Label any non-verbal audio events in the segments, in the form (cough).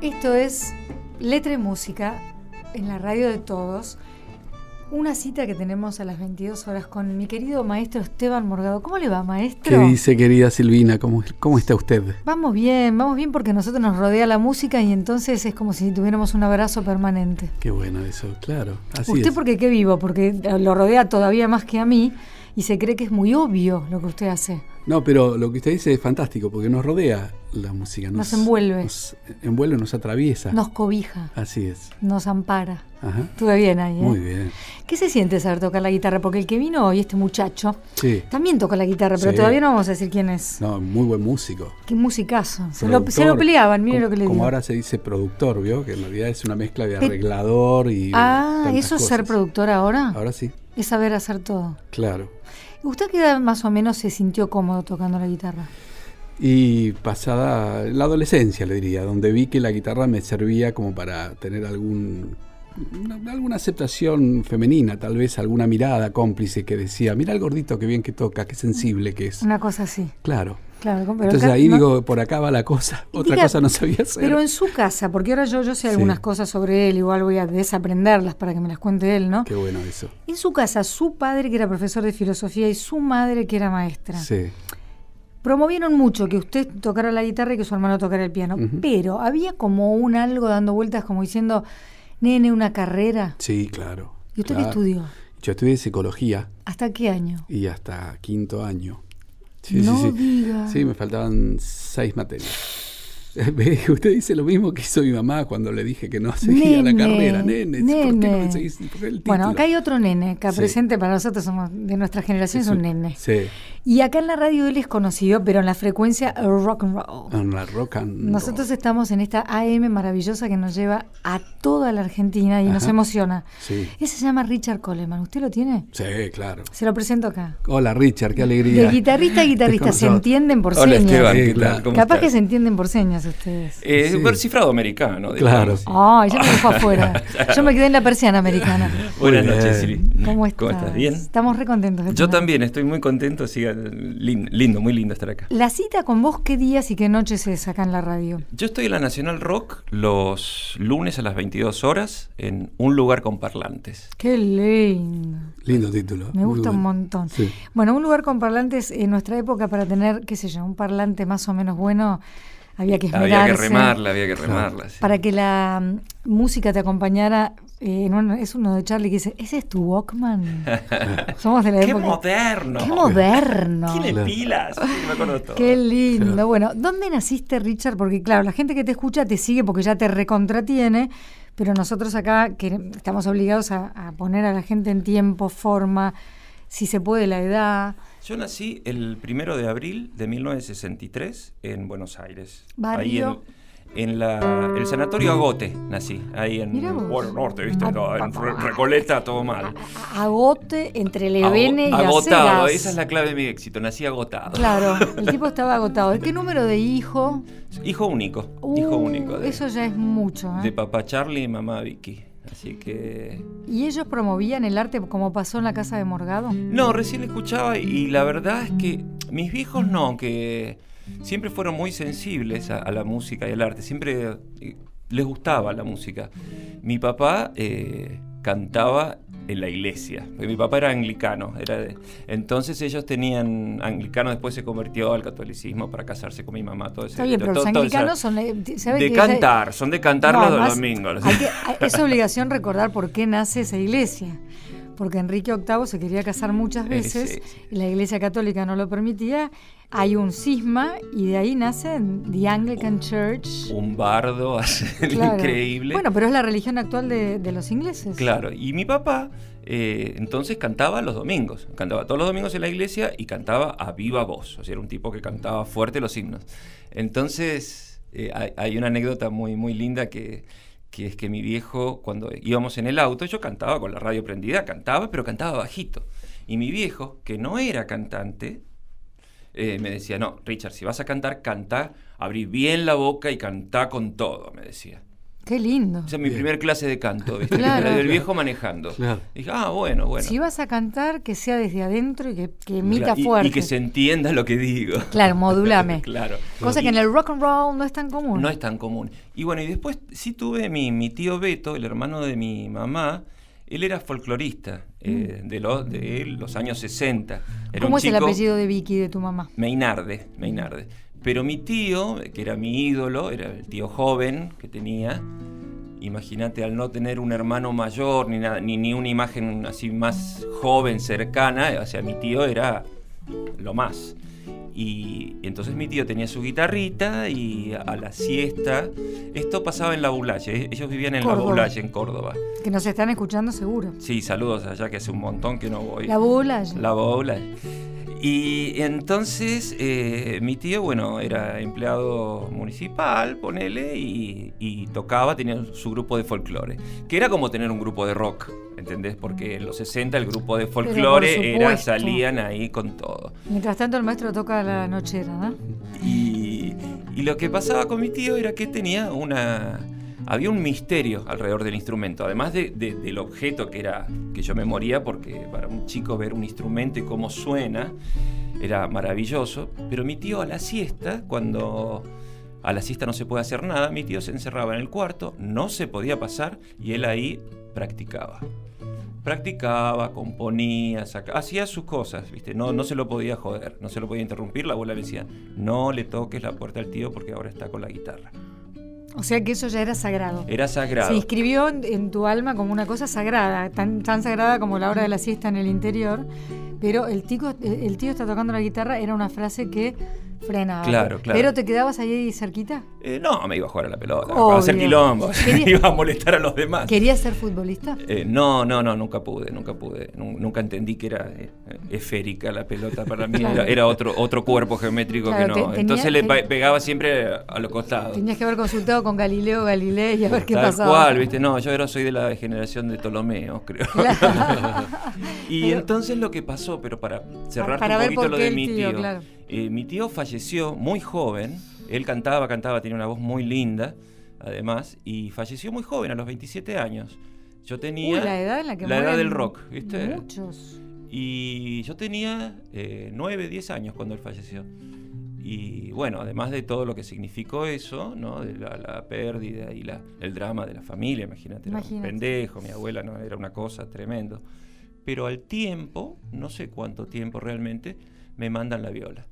Esto es Letra y Música en la radio de todos. Una cita que tenemos a las 22 horas con mi querido maestro Esteban Morgado. ¿Cómo le va, maestro? ¿Qué dice, querida Silvina? ¿Cómo, cómo está usted? Vamos bien, vamos bien porque a nosotros nos rodea la música y entonces es como si tuviéramos un abrazo permanente. Qué bueno eso, claro. Así ¿Usted es. porque qué vivo? Porque lo rodea todavía más que a mí y se cree que es muy obvio lo que usted hace. No, pero lo que usted dice es fantástico porque nos rodea la música. Nos envuelve. Nos envuelve, nos atraviesa. Nos cobija, Así es. nos ampara. Ajá. Estuve bien ahí, ¿eh? Muy bien. ¿Qué se siente saber tocar la guitarra? Porque el que vino hoy, este muchacho, Sí. también toca la guitarra, pero Sí. todavía no vamos a decir quién es. No, muy buen músico. Qué musicazo. Se lo, se lo peleaban, mire como, lo que le Como digo. ahora se dice productor, ¿vio? Que en realidad es una mezcla de arreglador y. ah, ¿eso es ser productor ahora? Ahora sí, Es saber hacer todo. claro. ¿Usted qué edad más o menos se sintió cómodo tocando la guitarra? Y pasada la adolescencia, le diría, donde vi que la guitarra me servía como para tener algún una- alguna aceptación femenina, tal vez alguna mirada cómplice que decía, mira el gordito, qué bien que toca, qué sensible que es. Una cosa así. Claro. Claro, pero Entonces ahí no- digo, por acá va la cosa, otra Diga, cosa no sabía hacer. Pero en su casa, porque ahora yo, yo sé Sí. algunas cosas sobre él, igual voy a desaprenderlas para que me las cuente él, ¿no? Qué bueno eso. En su casa, su padre que era profesor de filosofía y su madre que era maestra. Sí. Promovieron mucho que usted tocara la guitarra y que su hermano tocara el piano, pero había como un algo dando vueltas como diciendo, nene, una carrera. Sí, claro. ¿Y usted qué estudió? Yo estudié psicología ¿Hasta qué año? y hasta quinto año. No diga. Sí, me faltaban seis materias. (laughs) Usted dice lo mismo que hizo mi mamá cuando le dije que no seguía la Nene, carrera. Nene, ¿por qué no nene. me seguís? ¿Por qué el Bueno, acá hay otro nene, Sí. presente para nosotros somos de nuestra generación, es un nene. Sí, Y acá en la radio él es conocido, pero en la frecuencia rock and roll. en la rock and Nosotros estamos en esta AM maravillosa que nos lleva a toda la Argentina y nos emociona. Sí, Él se llama Richard Coleman. ¿Usted lo tiene? sí, claro. Se lo presento acá. Hola Richard, qué alegría. De guitarrista a guitarrista, se entienden por Hola señas. Esteban, Sí, ¿qué claro. tal? ¿Cómo Capaz estás? que se entienden por señas ustedes. Eh, Sí. Un cifrado americano. Claro. digamos. Ay, ya me dejó (laughs) afuera. Yo me quedé en la persiana americana. Buenas noches. Siri. ¿Cómo estás? ¿Cómo estás? ¿Bien? Estamos re contentos. de Yo también estoy muy contento. Siga, lindo, lindo, muy lindo estar acá. La cita con vos, ¿qué días y qué noches se saca en la radio? Yo estoy en la Nacional Rock los lunes a las 22 horas en un lugar con parlantes. Qué lindo. Lindo título. Me gusta un montón. Sí. Bueno, un lugar con parlantes en nuestra época para tener, qué sé yo, un parlante más o menos bueno, había que esmerarse. Había que remarla, había que remarla. sí. Para que la mm, música te acompañara. Eh, en un- es uno de Charlie que dice, ¿ese es tu Walkman? (laughs) Somos de la ¡Qué época. moderno! ¡Qué moderno! Tiene Claro. pilas. Sí, me acuerdo todo. Qué lindo. Claro. Bueno, ¿dónde naciste, Richard? Porque claro, la gente que te escucha te sigue porque ya te recontratiene, pero nosotros acá que estamos obligados a, a poner a la gente en tiempo, forma, si se puede la edad. Yo nací el primero de abril de 1963 en Buenos Aires. Barrio. Ahí en, en la, el sanatorio Agote nací. Ahí en. Bueno Norte, ¿viste? No, en ah, Re- ah, Recoleta, todo mal. A- Agote entre Levene y Ago- Las agotado, esa es la clave de mi éxito. Nací agotado. Claro, (laughs) el tipo estaba agotado. ¿De qué número de hijo? Hijo único. hijo Uh, único. De, Eso ya es mucho. ¿eh? de papá Charlie y mamá Vicky. Así que. ¿Y ellos promovían el arte como pasó en la casa de Morgado? No, recién escuchaba y la verdad es que mis viejos no, aunque siempre fueron muy sensibles a, a la música y al arte, siempre eh, les gustaba la música. Mi papá eh, cantaba en la iglesia, mi papá era anglicano, era de- entonces ellos tenían, anglicano después se convirtió al catolicismo para casarse con mi mamá, todo ese Está bien, pero los todo- todo esa- anglicanos son... ¿sabe de que esa- cantar, son de cantar No, los además, domingos. hay que- es obligación recordar por qué nace esa iglesia. Porque Enrique VIII se quería casar muchas Eh, veces sí, sí. y la iglesia católica no lo permitía. Hay un cisma y de ahí nace The Anglican Church. Un bardo (laughs) Claro. increíble. Bueno, pero es la religión actual de, de los ingleses. Claro, y mi papá eh, entonces cantaba los domingos, cantaba todos los domingos en la iglesia y cantaba a viva voz, o sea, era un tipo que cantaba fuerte los himnos. Entonces, eh, hay, hay una anécdota muy, muy linda que, que es que mi viejo, cuando íbamos en el auto, yo cantaba con la radio prendida, cantaba, pero cantaba bajito. Y mi viejo, que no era cantante, eh, me decía, no, Richard, si vas a cantar, canta, abrí bien la boca y canta con todo, me decía. Qué lindo. Esa es mi primer clase de canto, ¿viste? Claro. El viejo manejando. Claro. Dije, ah, bueno, bueno. Si vas a cantar, que sea desde adentro y que, que emita Claro, y- fuerte. Y, que se entienda lo que digo. Claro, (laughs) modulame. claro. Cosa que en el rock and roll no es tan común. No es tan común. Y bueno, y después sí tuve mi, mi tío Beto, el hermano de mi mamá. Él era folclorista eh, de, los, de los años 60. Era Mm. ¿Cómo un es el apellido de Vicky de tu mamá? Meinarde, Meinarde. Pero mi tío, que era mi ídolo, era el tío joven que tenía. Imagínate, al no tener un hermano mayor ni, nada, ni, ni una imagen así más joven, cercana, o sea, mi tío era lo más. Y, entonces mi tío tenía su guitarrita y a la siesta. Esto pasaba en La Boulaye, ellos vivían en La. Boulaye, en Córdoba. Que nos están escuchando seguro. Sí, saludos allá, que hace un montón que no voy. La bola. La. Y entonces eh, mi tío, bueno, era empleado municipal, ponele, y, y tocaba, tenía su grupo de folclore, que era como tener un grupo de rock, ¿entendés? Porque en los 60 el grupo de folclore era, salían ahí con todo. Mientras tanto el maestro toca la nochera, ¿no? Y, y lo que pasaba con mi tío era que tenía una... Había un misterio alrededor del instrumento, además de- de- del objeto que era que yo me moría porque para un chico ver un instrumento y cómo suena era maravilloso, pero mi tío a la siesta, cuando a la siesta no se puede hacer nada, mi tío se encerraba en el cuarto, no se podía pasar y él ahí practicaba. Practicaba, componía, saca- hacía sus cosas, ¿viste? No, no se lo podía joder, no se lo podía interrumpir. La abuela le decía, no le toques la puerta al tío porque ahora está con la guitarra. O sea que eso ya era sagrado. Era sagrado. Se inscribió en, tu alma como una cosa sagrada, tan, tan sagrada como la hora de la siesta en el interior. Pero el, tico, el tío está tocando la guitarra era una frase que frenaba. Claro, claro. Pero te quedabas ahí cerquita. Eh, no, me iba a jugar a la pelota, Obvio. a hacer quilombo, (laughs) Quería- iba a molestar a los demás. ¿Querías ser futbolista? Eh, no, no, no, nunca pude, nunca pude. Nu- Nunca entendí que era eh, esférica la pelota para mí. Claro. Era, era otro, otro cuerpo geométrico Claro, que no. te- Entonces le pegaba siempre a los costados. Tenías que haber consultado con Galileo Galilei y a ver qué Tal pasaba. cual, ¿viste? No, yo era, soy de la generación de Ptolomeo, creo. (laughs) y Pero- entonces lo que pasó, pero para cerrar Para un poquito lo qué de mi tío, tío. claro. Eh, mi tío falleció muy joven. Él cantaba, cantaba, tenía una voz muy linda, además, y falleció muy joven, a los 27 años. Yo tenía Uy, la edad en la que la edad del rock, ¿viste? Muchos. Y yo tenía eh, 9, 10 años cuando él falleció. Y bueno, además de todo lo que significó eso, ¿no? De la, la pérdida y la, el drama de la familia, imagínate, era un Imagínate. pendejo, mi abuela no era una cosa tremendo. Pero al tiempo, no sé cuánto tiempo realmente, me mandan la viola.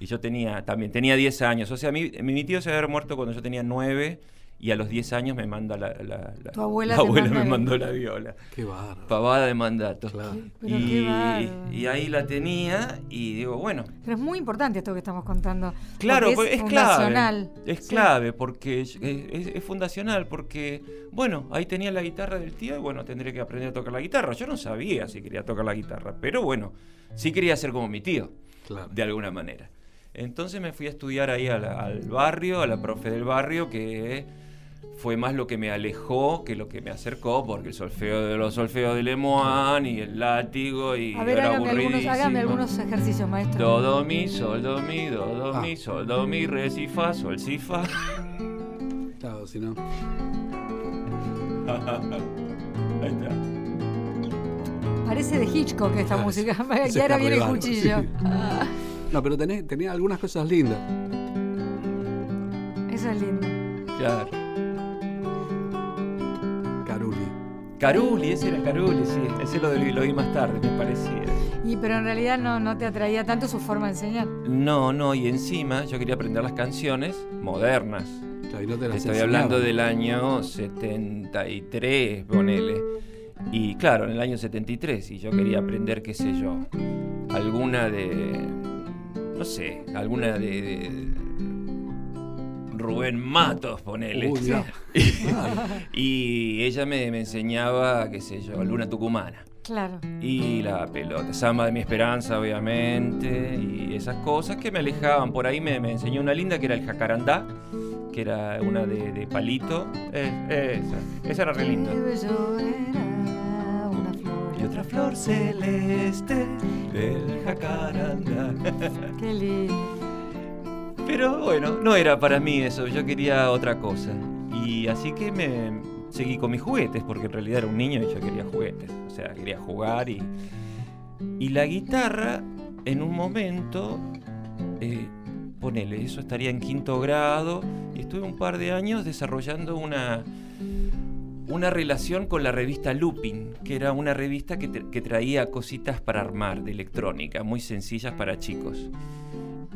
Y yo tenía, también tenía 10 años. O sea, mi, mi tío se había muerto cuando yo tenía 9 y a los 10 años me manda la, la, la- Tu abuela la abuela manda me mandó la viola. Qué bárbaro. Pavada de mandato. Claro. Pero y, qué bárbaro. y ahí la tenía y digo, bueno, Pero es muy importante esto que estamos contando. claro, porque pues, es, clave. Es Sí. clave porque es, es- es fundacional porque, bueno, ahí tenía la guitarra del tío y bueno, tendré que aprender a tocar la guitarra. Yo no sabía si quería tocar la guitarra, pero bueno, sí quería ser como mi tío, Claro. de alguna manera. Entonces me fui a estudiar ahí al barrio, a la profe del barrio, que fue más lo que me alejó que lo que me acercó, porque el solfeo de los solfeos de Lemoine y el látigo y A ver, era hágame algunos, hágame algunos ejercicios, maestro. Do, do, mi, sol, do, mi, do, do, Ah. mi, sol, do, mi, re, si, fa, sol, si, fa. Claro, si no. (laughs) Ahí está. Parece de Hitchcock esta Ah, música. y ahora viene el cuchillo. sí. No, pero tenés, tenía algunas cosas lindas. Eso es lindo. Claro. Caruli. Caruli, ese era Caruli, sí. Ese lo, lo vi más tarde, me parecía. Y pero en realidad no, no te atraía tanto su forma de enseñar. No, no, y encima yo quería aprender las canciones modernas. Claro, y no te Te las estoy hablando del año 73, ponele. Y claro, en el año 73, y yo quería aprender, qué sé yo, alguna de. No sé, alguna de. de Rubén Matos, ponele. Uy, (laughs) y ella me, me enseñaba, qué sé yo, Luna Tucumana. Claro. Y la pelota, Samba de mi esperanza, obviamente, y esas cosas que me alejaban. Por ahí me, me enseñó una linda que era el jacarandá, que era una de, de palito. Eh, esa, esa era re linda. Y otra flor celeste del jacaranda. (laughs) Qué lindo. Pero bueno, no era para mí eso, yo quería otra cosa. Y así que me seguí con mis juguetes, porque en realidad era un niño y yo quería juguetes. O sea, quería jugar y. Y la guitarra, en un momento, eh, ponele, eso estaría en quinto grado, y estuve un par de años desarrollando una, una relación con la revista Lupin, que era una revista que, que traía cositas para armar de electrónica, muy sencillas para chicos.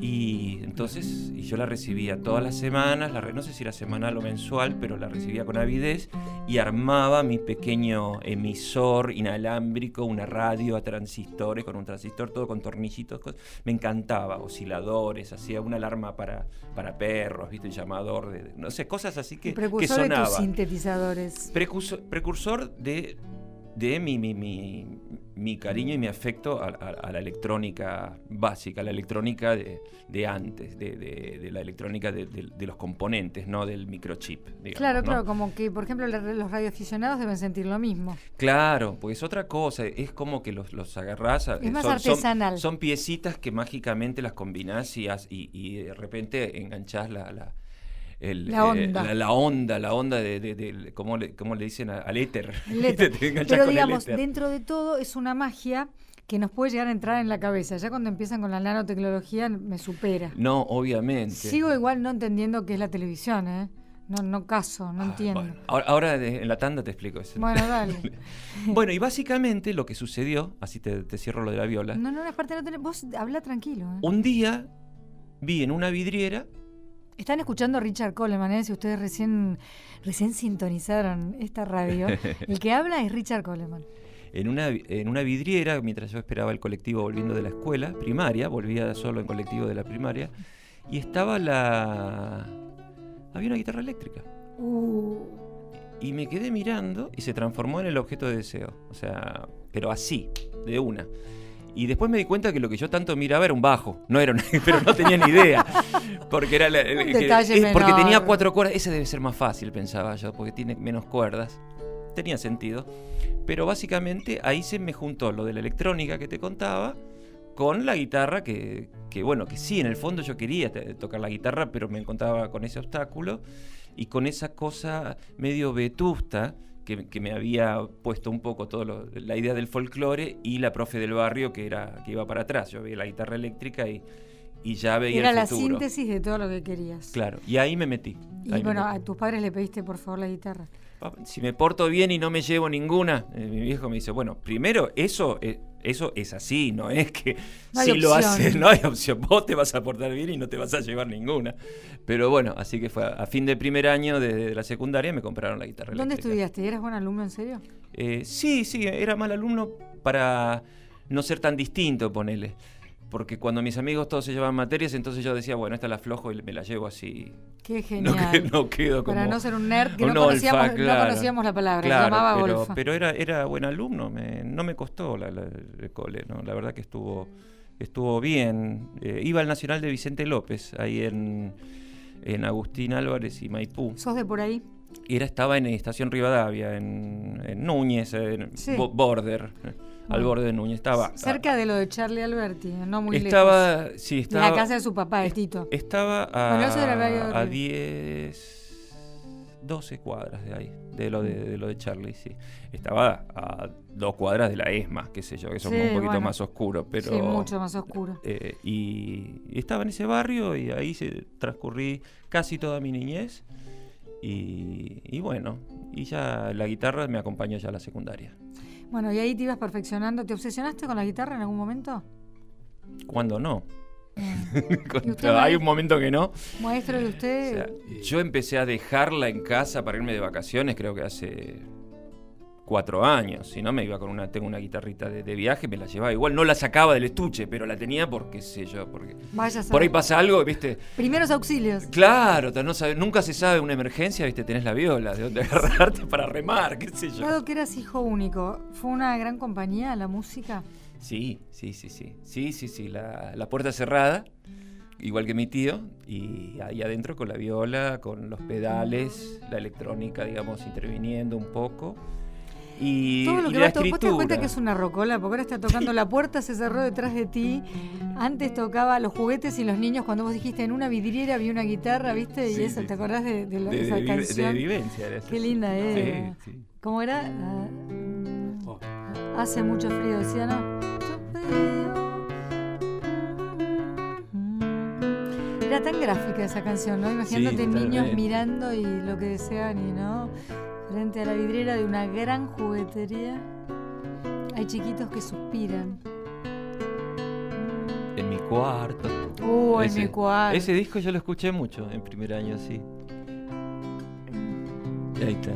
Y entonces, y yo la recibía todas las semanas, la, no sé si era semanal o mensual, pero la recibía con avidez y armaba mi pequeño emisor inalámbrico, una radio a transistores, con un transistor todo con tornillitos. Me encantaba, osciladores, hacía una alarma para, para perros, ¿viste? El llamador, de, no sé, cosas así que, precursor que sonaba. de tus sintetizadores. Precursor, precursor de de mi, mi, mi, mi, cariño y mi afecto a, a, a, la electrónica básica, a la electrónica de, de antes, de, de, la electrónica de, los componentes, no del microchip. Digamos, claro, ¿no? claro, como que, por ejemplo, los radioaficionados deben sentir lo mismo. Claro, pues otra cosa, es como que los, los agarrás. Es más son, artesanal. Son, son, piecitas que mágicamente las combinás y, y, y de repente enganchás la, la el, la, onda. Eh, la, la, onda. la, onda, de, de, de ¿cómo, le, ¿cómo, le, dicen al éter? (laughs) El éter. Pero digamos, dentro de todo es una magia que nos puede llegar a entrar en la cabeza. Ya cuando empiezan con la nanotecnología me supera. No, obviamente. Sigo igual no entendiendo qué es la televisión, ¿eh? No, no caso, no ah, entiendo. Bueno. Ahora, ahora, en la tanda te explico eso. Bueno, (laughs) dale. bueno, y básicamente lo que sucedió, así te, te, cierro lo de la viola. No, no, aparte no tenés, vos habla tranquilo. ¿eh? Un día vi en una vidriera están escuchando a Richard Coleman, ¿eh? si ustedes recién, recién sintonizaron esta radio. (laughs) El que habla es Richard Coleman. En una, en una vidriera, mientras yo esperaba el colectivo volviendo de la escuela primaria, volvía solo en colectivo de la primaria, y estaba la... Había una guitarra eléctrica. Uh. Y me quedé mirando y se transformó en el objeto de deseo. O sea, pero así, de una. Y después me di cuenta que lo que yo tanto miraba era un bajo. No era (laughs) pero no tenía ni idea. Porque era la, un detalle que, porque tenía cuatro cuerdas. Ese debe ser más fácil, pensaba yo, porque tiene menos cuerdas. Tenía sentido. Pero básicamente ahí se me juntó lo de la electrónica que te contaba con la guitarra que, que bueno, que sí, en el fondo yo quería tocar la guitarra, pero me encontraba con ese obstáculo y con esa cosa medio vetusta que, que, me había puesto un poco todo lo, la idea del folclore y la profe del barrio que era que iba para atrás. Yo veía la guitarra eléctrica y, y ya veía era el la futuro. síntesis de todo lo que querías. Claro, y ahí me metí. Y bueno, metí. a tus padres le pediste por favor la guitarra. Si me porto bien y no me llevo ninguna, eh, mi viejo me dice, bueno, primero eso, eh, eso es así, no es que no si lo haces, no hay opción, vos te vas a portar bien y no te vas a llevar ninguna. Pero bueno, así que fue a, a fin de primer año de, de, la secundaria me compraron la guitarra ¿Dónde eléctrica. estudiaste? ¿Eras buen alumno en serio? Eh, sí, sí, era mal alumno para no ser tan distinto, ponele. Porque cuando mis amigos todos se llevaban materias, entonces yo decía, bueno, esta la aflojo y me la llevo así. Qué (laughs) genial. No, no quedo como. Para no ser un nerd que no, olfa, conocíamos, claro. no conocíamos la palabra, claro, llamaba pero, olfa. pero era, era buen alumno, me, no me costó la, la, el cole, ¿no? La verdad que estuvo, estuvo bien. Eh, iba al Nacional de Vicente López, ahí en, en Agustín Álvarez y Maipú. ¿Sos de por ahí? Era, estaba en Estación Rivadavia, en, en Núñez, en Sí. Bo- Border, al borde de Núñez. Estaba Cerca de lo de Charlie Alberti, no muy estaba, lejos. sí, De estaba, la casa de su papá, de Tito. estaba a, Bueno, eso era Barrio a Río. 10, 12 cuadras de ahí, de lo de, de lo de Charlie, sí. Estaba a dos cuadras de la ESMA, qué sé yo, que es Sí, un poquito bueno. más oscuro, pero... Sí, mucho más oscuro. eh, y, y estaba en ese barrio y ahí se transcurrí casi toda mi niñez. Y, y bueno, y ya la guitarra me acompañó ya a la secundaria. Bueno, y ahí te ibas perfeccionando. ¿Te obsesionaste con la guitarra en algún momento? ¿Cuándo no? (laughs) Cuando usted, hay un momento que no. Maestro de O usted, sea, yo empecé a dejarla en casa para irme de vacaciones, creo que hace cuatro años. Si no, me iba con una, tengo una guitarrita de, de viaje, me la llevaba. Igual no la sacaba del estuche, pero la tenía porque, sé yo, porque vaya por ahí pasa algo, ¿viste? Primeros auxilios. Claro, no sabe- nunca se sabe una emergencia, ¿viste? Tenés la viola, de dónde (laughs) agarrarte para remar, qué sé yo. Dado que eras hijo único, ¿fue una gran compañía la música? Sí, sí, sí, sí. Sí, sí, sí. La, la puerta cerrada, igual que mi tío, y ahí adentro con la viola, con los pedales, la electrónica, digamos, interviniendo un poco. Y, Todo lo y que la va to- ¿Vos te das cuenta escritura. que es una rocola? Porque ahora está tocando la puerta, se cerró detrás de ti. Antes tocaba los juguetes y los niños. Cuando vos dijiste en una vidriera había una guitarra, ¿viste? Y eso, sí, ¿te acordás de, de de, esa de canción? vivencia. era. Qué linda era. ¿Cómo era? Oh. Hace mucho frío, decía, ¿no? Era tan gráfica esa canción, ¿no? Imagínate niños mirando y lo que desean y no. Frente a la vidriera de una gran juguetería. Hay chiquitos que suspiran. En mi cuarto. Uh, en mi cuarto. Ese disco yo lo escuché mucho en primer año, sí. Y ahí está.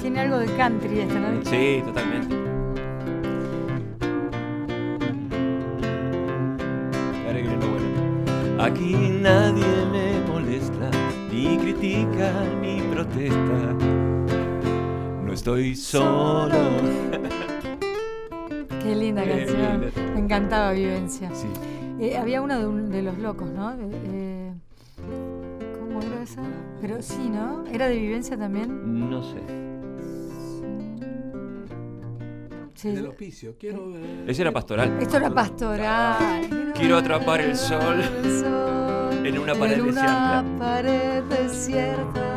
Tiene algo de country esta, ¿no? Sí, totalmente. Ahora viene lo bueno. Aquí nadie ni critica, ni protesta. No estoy solo. (laughs) Qué linda Qué canción. linda. Me encantaba Vivencia. Sí. Eh, había una de, un- de los locos, ¿no? Eh, ¿Cómo era esa? Pero sí, ¿no? ¿Era de vivencia también? No sé. Sí. Del hospicio, quiero ver. Ese era pastoral. Esto era pastoral. Quiero atrapar el sol El sol en una pared desierta. Pared desierta.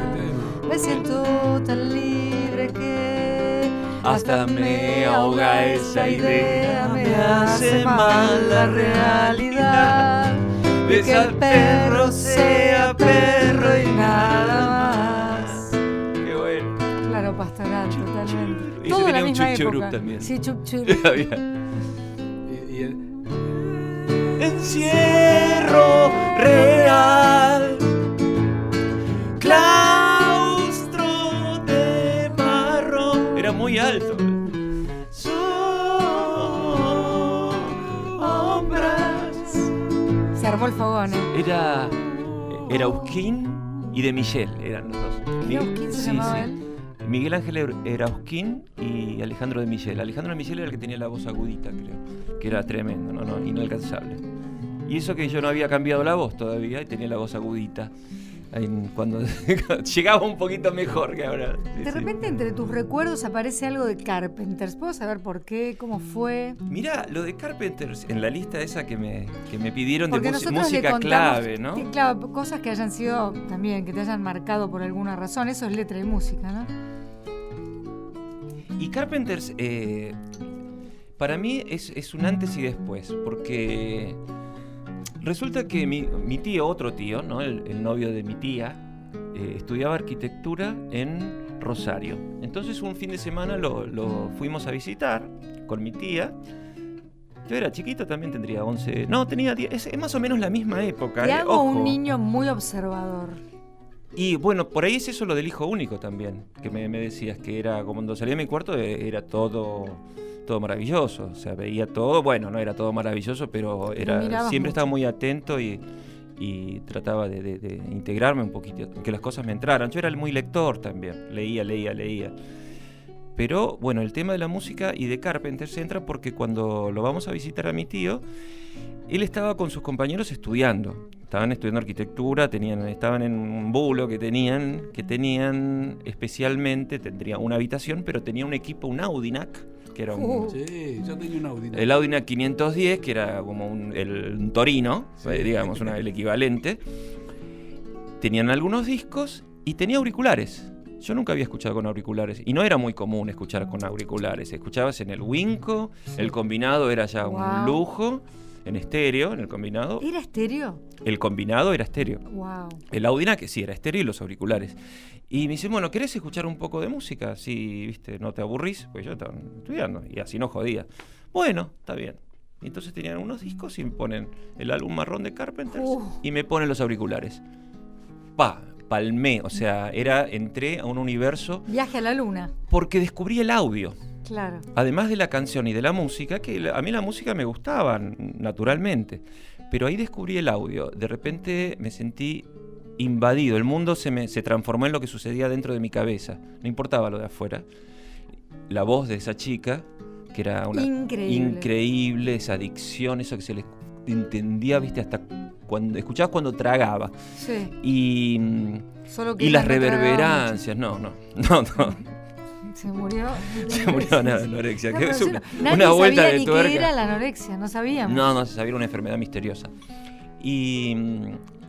Me siento tan libre que Hasta me ahoga esa idea, me hace mal la realidad de que el perro sea perro y nada más. Qué bueno. Claro, pastoral, totalmente. Todo tenía la un misma época. también. Sí, chup (laughs) Encierro real, el fogón, ¿eh? Era. Era Usquín y de Michel, eran los dos. Mi- Usquín se sí, llamaba sí. él? Miguel Ángel era- era Usquín y Alejandro de Michel. Alejandro de Michel era el que tenía la voz agudita, creo. Que era tremendo, no, no, inalcanzable. Y eso que yo no había cambiado la voz todavía y tenía la voz agudita. En- cuando (laughs) llegaba un poquito mejor que ahora. Sí, De sí. repente entre tus recuerdos aparece algo de Carpenters. ¿Puedo saber por qué? ¿Cómo fue? Mirá, lo de Carpenters, en la lista esa que me, que me pidieron Porque de música, clave, ¿no? que, claro, cosas que hayan sido también, que te hayan marcado por alguna razón. Eso es letra y música, ¿no? Y Carpenters, eh, para mí es, es un antes y después, porque resulta que mi, mi tío, otro tío, ¿no? el, el novio de mi tía, eh, estudiaba arquitectura en Rosario. Entonces un fin de semana lo, lo fuimos a visitar con mi tía. Yo era chiquito, también tendría 11. No, tenía 10. Es, es más o menos la misma época. Te eh, hago un niño muy observador. Y bueno, por ahí es eso lo del hijo único también, que me, me decías que era, como cuando salía de mi cuarto, eh, era todo, todo maravilloso. O sea, veía todo, bueno, no era todo maravilloso, pero era siempre mucho. estaba muy atento y, y trataba de, de- de integrarme un poquito, que las cosas me entraran. Yo era muy lector también, leía, leía, leía. Pero bueno, el tema de la música y de Carpenter se entra porque cuando lo vamos a visitar a mi tío, él estaba con sus compañeros estudiando. Estaban estudiando arquitectura, tenían, estaban en un bulo que tenían, que tenían especialmente, tendría una habitación, pero tenía un equipo, un Audinac, que era un, Uh. Sí, yo tenía un Audi. el Audinac 510, que era como un, el, un Torino, Sí. eh, digamos, una- el equivalente. Tenían algunos discos y tenía auriculares. Yo nunca había escuchado con auriculares. Y no era muy común escuchar con auriculares. Escuchabas en el Winco, el combinado era ya Wow. un lujo, en estéreo, en el combinado. ¿Era estéreo? El combinado era estéreo. Wow. El Audinac, que sí, era estéreo y los auriculares. Y me dice, bueno, ¿querés escuchar un poco de música? Si, viste, no te aburrís, pues yo estaba estudiando y así no jodía. Bueno, está bien. Y entonces tenían unos discos y me ponen el álbum marrón de Carpenters Uh. y me ponen los auriculares. Pa, palmé, o sea, era, entré a un universo Viaje a la luna. porque descubrí el audio. Claro. Además de la canción y de la música, que a mí la música me gustaba naturalmente, pero ahí descubrí el audio. De repente me sentí invadido, el mundo se, me, se transformó en lo que sucedía dentro de mi cabeza, no importaba lo de afuera. La voz de esa chica, que era una Increíble. increíble, esa adicción, eso que se le entendía, viste, hasta cuando, escuchabas cuando tragaba. Sí. Y, Solo que y las reverberancias, no, no, (laughs) no, no. Se murió. Se murió de anorexia. No, que es una, nadie una vuelta sabía de ni tuerca. qué era la anorexia, no sabíamos. No, no se sabía, era una enfermedad misteriosa. Y,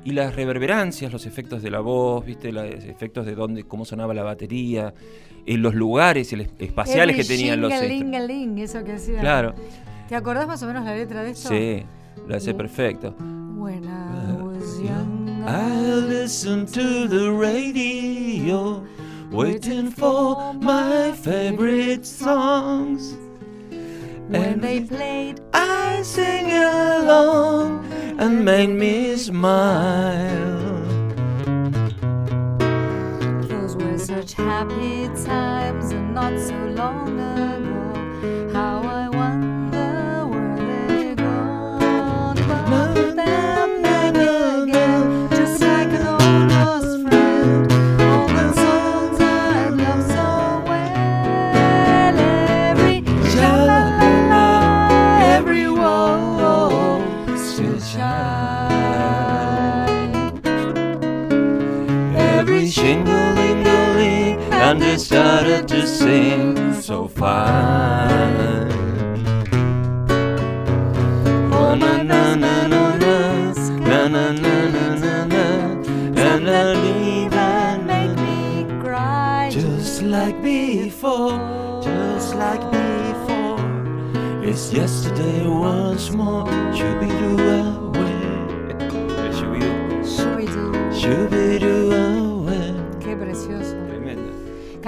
y las reverberancias, los efectos de la voz, ¿viste? Los efectos de dónde, cómo sonaba la batería, en los lugares el- espaciales que tenían los instrumentos. shingalingaling, eso que hacía. Claro, ¿Te acordás más o menos la letra de esto? sí, lo Uh. hace perfecto. When I was young, I listen to the radio, waiting for my favorite songs. when they played, I sing along and made me smile. those were such happy times and not so long ago. Started to sing so fine.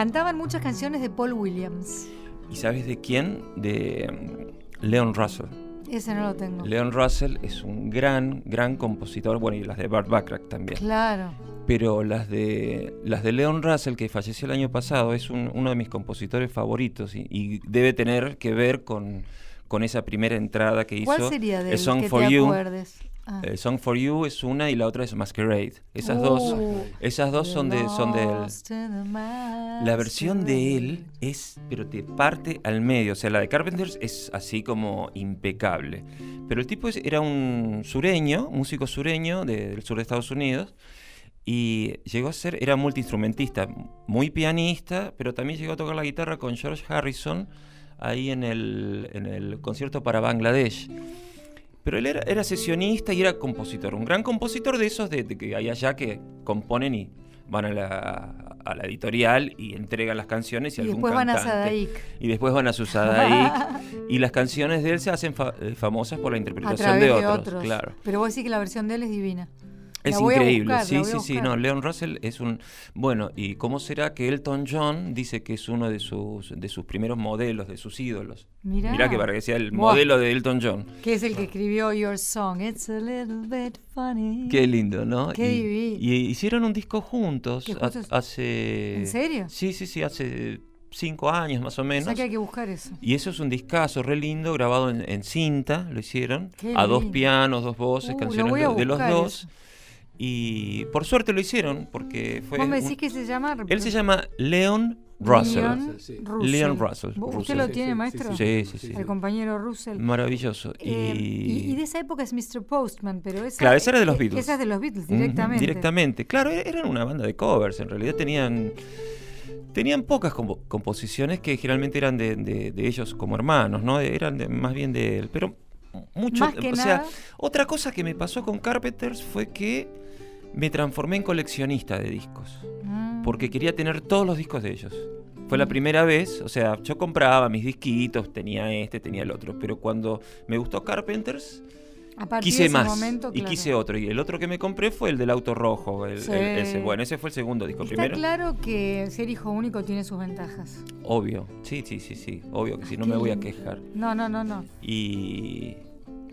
Cantaban muchas canciones de Paul Williams. ¿Y sabes de quién? De mm, Leon Russell. Ese no lo tengo. Leon Russell es un gran, gran compositor. Bueno, y las de Bart Bacharach también. Claro. Pero las de las de Leon Russell, que falleció el año pasado, es un- uno de mis compositores favoritos y, y debe tener que ver con, con esa primera entrada que hizo. ¿Cuál sería de él Song que for te You. acuerdes? Ah. El Song for You es una y la otra es Masquerade. Esas Uh, dos, esas dos son de, son de él. La versión de él es, pero te parte al medio. O sea, la de Carpenters es así como impecable. Pero el tipo es- era un sureño, músico sureño de- del sur de Estados Unidos. Y llegó a ser, era multiinstrumentista, muy pianista, pero también llegó a tocar la guitarra con George Harrison ahí en el, en el concierto para Bangladesh. Pero él era, era sesionista y era compositor, un gran compositor de esos de, de que hay allá que componen y van a la, a la editorial y entregan las canciones y, Y algún después van a. Sadaik. Y después van a su Sadaik. (laughs) y las canciones de él se hacen fa- eh, famosas por la interpretación de de otros. otros. Claro. Pero vos decís que la versión de él es divina. Es increíble, buscar, sí, sí, sí. No, Leon Russell es un. Bueno, ¿y cómo será que Elton John dice que es uno de sus, de sus primeros modelos, de sus ídolos? Mirá. Mirá que parecía el Buah. modelo de Elton John. Que es el que escribió Your Song. It's a little bit funny. Qué lindo, ¿no? Qué y, divino. y hicieron un disco juntos Que hace... ¿En serio? Sí, sí, sí, hace cinco años más o O menos. sea que hay que buscar eso. Y eso es un discazo re lindo, grabado en, en cinta, lo hicieron. Qué a dos pianos, dos voces, Uh, canciones de, de los dos. eso. Y por suerte lo hicieron, porque fue... ¿Vos me un- decís que se llama? Él se llama Leon Russell. Leon Sí. Leon Russell. ¿Vos- ¿Usted Russell. lo tiene, sí, maestro? Sí, sí, sí. El compañero Russell. Maravilloso. Eh, y... y, de esa época es Mr. Postman, pero esa, Claro, esa era de los eh, Beatles. Esa es de los Beatles, directamente. directamente. Claro, e- eran una banda de covers, en realidad tenían tenían pocas compo- composiciones que generalmente eran de, de- de ellos como hermanos, ¿no? Eran de- más bien de él, pero mucho, Más que o nada- sea, otra cosa que me pasó con Carpenters fue que me transformé en coleccionista de discos, Mm. porque quería tener todos los discos de ellos. Fue la primera vez, o sea, yo compraba mis disquitos, tenía este, tenía el otro, pero cuando me gustó Carpenters, quise más momento, y quise otro. Y el otro que me compré fue el del auto rojo. el- Sí. el- ese. Bueno, ese fue el segundo disco. Está Primero, claro que ser hijo único tiene sus ventajas. obvio. Sí, sí, sí, sí. Obvio que sí, no me voy a quejar. No, no, no, no. Y,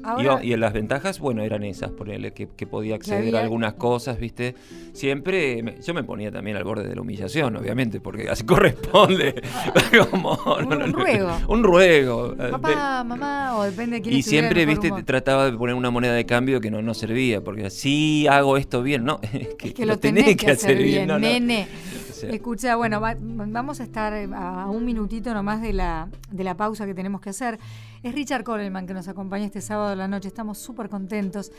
Ahora, y, y las ventajas, bueno, eran esas, ponerle que, que podía acceder había- a algunas cosas, ¿viste? Siempre, me- yo me ponía también al borde de la humillación, obviamente, porque así (laughs) corresponde. (laughs) Como, Un ruego. Un ruego. eh, papá, mamá, o depende de quién Y siempre, viste, humor. trataba de poner una moneda de cambio que no, no servía, porque sí hago esto bien, no, (laughs) es que, Es que lo tenés que hacer bien, no. nene. Ser. Escucha, bueno, va- vamos a estar eh, a un minutito nomás de la, de la pausa que tenemos que hacer. Es Richard Coleman que nos acompaña este sábado a la noche. Estamos súper contentos.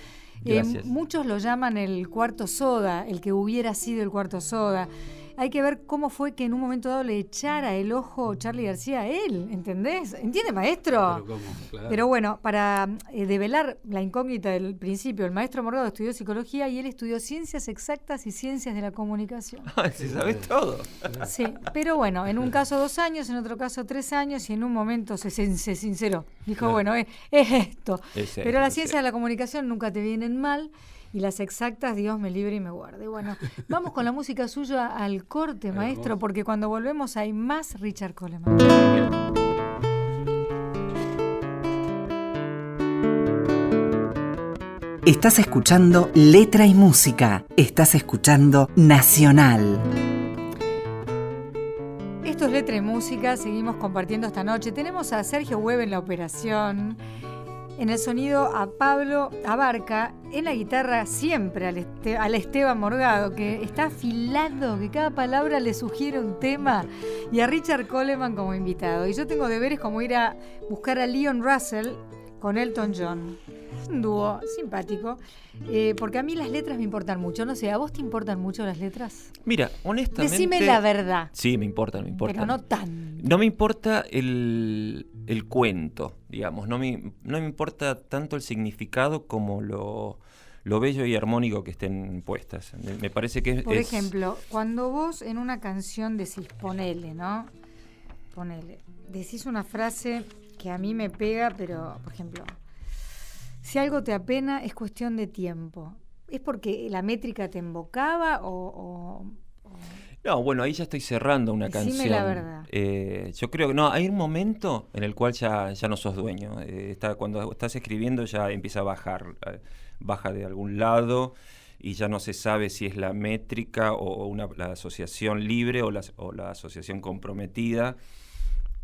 Eh, muchos lo llaman el cuarto soda, el que hubiera sido el cuarto soda. Hay que ver cómo fue que en un momento dado le echara el ojo Charlie García a él, ¿entendés? ¿Entiende, maestro? Pero cómo, claro. Pero bueno, para eh, develar la incógnita del principio, el maestro Morgado estudió psicología y él estudió ciencias exactas y ciencias de la comunicación. (laughs) Se sabe todo. Sí, pero bueno, en un caso dos años, en otro caso tres años y en un momento se, sin- se sinceró. Dijo, Claro. bueno, es, es esto. Es pero las ciencias sí. de la comunicación nunca te vienen mal y las exactas, Dios me libre y me guarde. Bueno, vamos con la (laughs) música suya al corte, Ahí maestro, vamos. porque cuando volvemos hay más Richard Coleman. Estás escuchando Letra y Música. Estás escuchando Nacional. Esto es Letra y Música, seguimos compartiendo esta noche. Tenemos a Sergio Webb en la operación, en el sonido a Pablo Abarca, en la guitarra siempre al, Este- al Esteban Morgado, que está afilado, que cada palabra le sugiere un tema, y a Richard Coleman como invitado. Y yo tengo deberes como ir a buscar a Leon Russell con Elton John. Un dúo simpático, eh, porque a mí las letras me importan mucho. No sé, ¿a vos te importan mucho las letras? Mira, honestamente. Decime la verdad. Sí, me importa, me importa. Pero no tan. No me importa el, el cuento, digamos. No me, no me importa tanto el significado como lo, lo bello y armónico que estén puestas. Me, parece que Por es. ejemplo, cuando vos en una canción decís, ponele, ¿no? Ponele. Decís una frase que a mí me pega, pero, por ejemplo, si algo te apena es cuestión de tiempo. ¿Es porque la métrica te embocaba o...? o- o- No, bueno, ahí ya estoy cerrando una Decime canción. la verdad. Eh, yo creo que no, hay un momento en el cual ya, ya no sos dueño. Eh, está, cuando estás escribiendo ya empieza a bajar, eh, baja de algún lado y ya no se sabe si es la métrica o, o una, la asociación libre o la, o la asociación comprometida.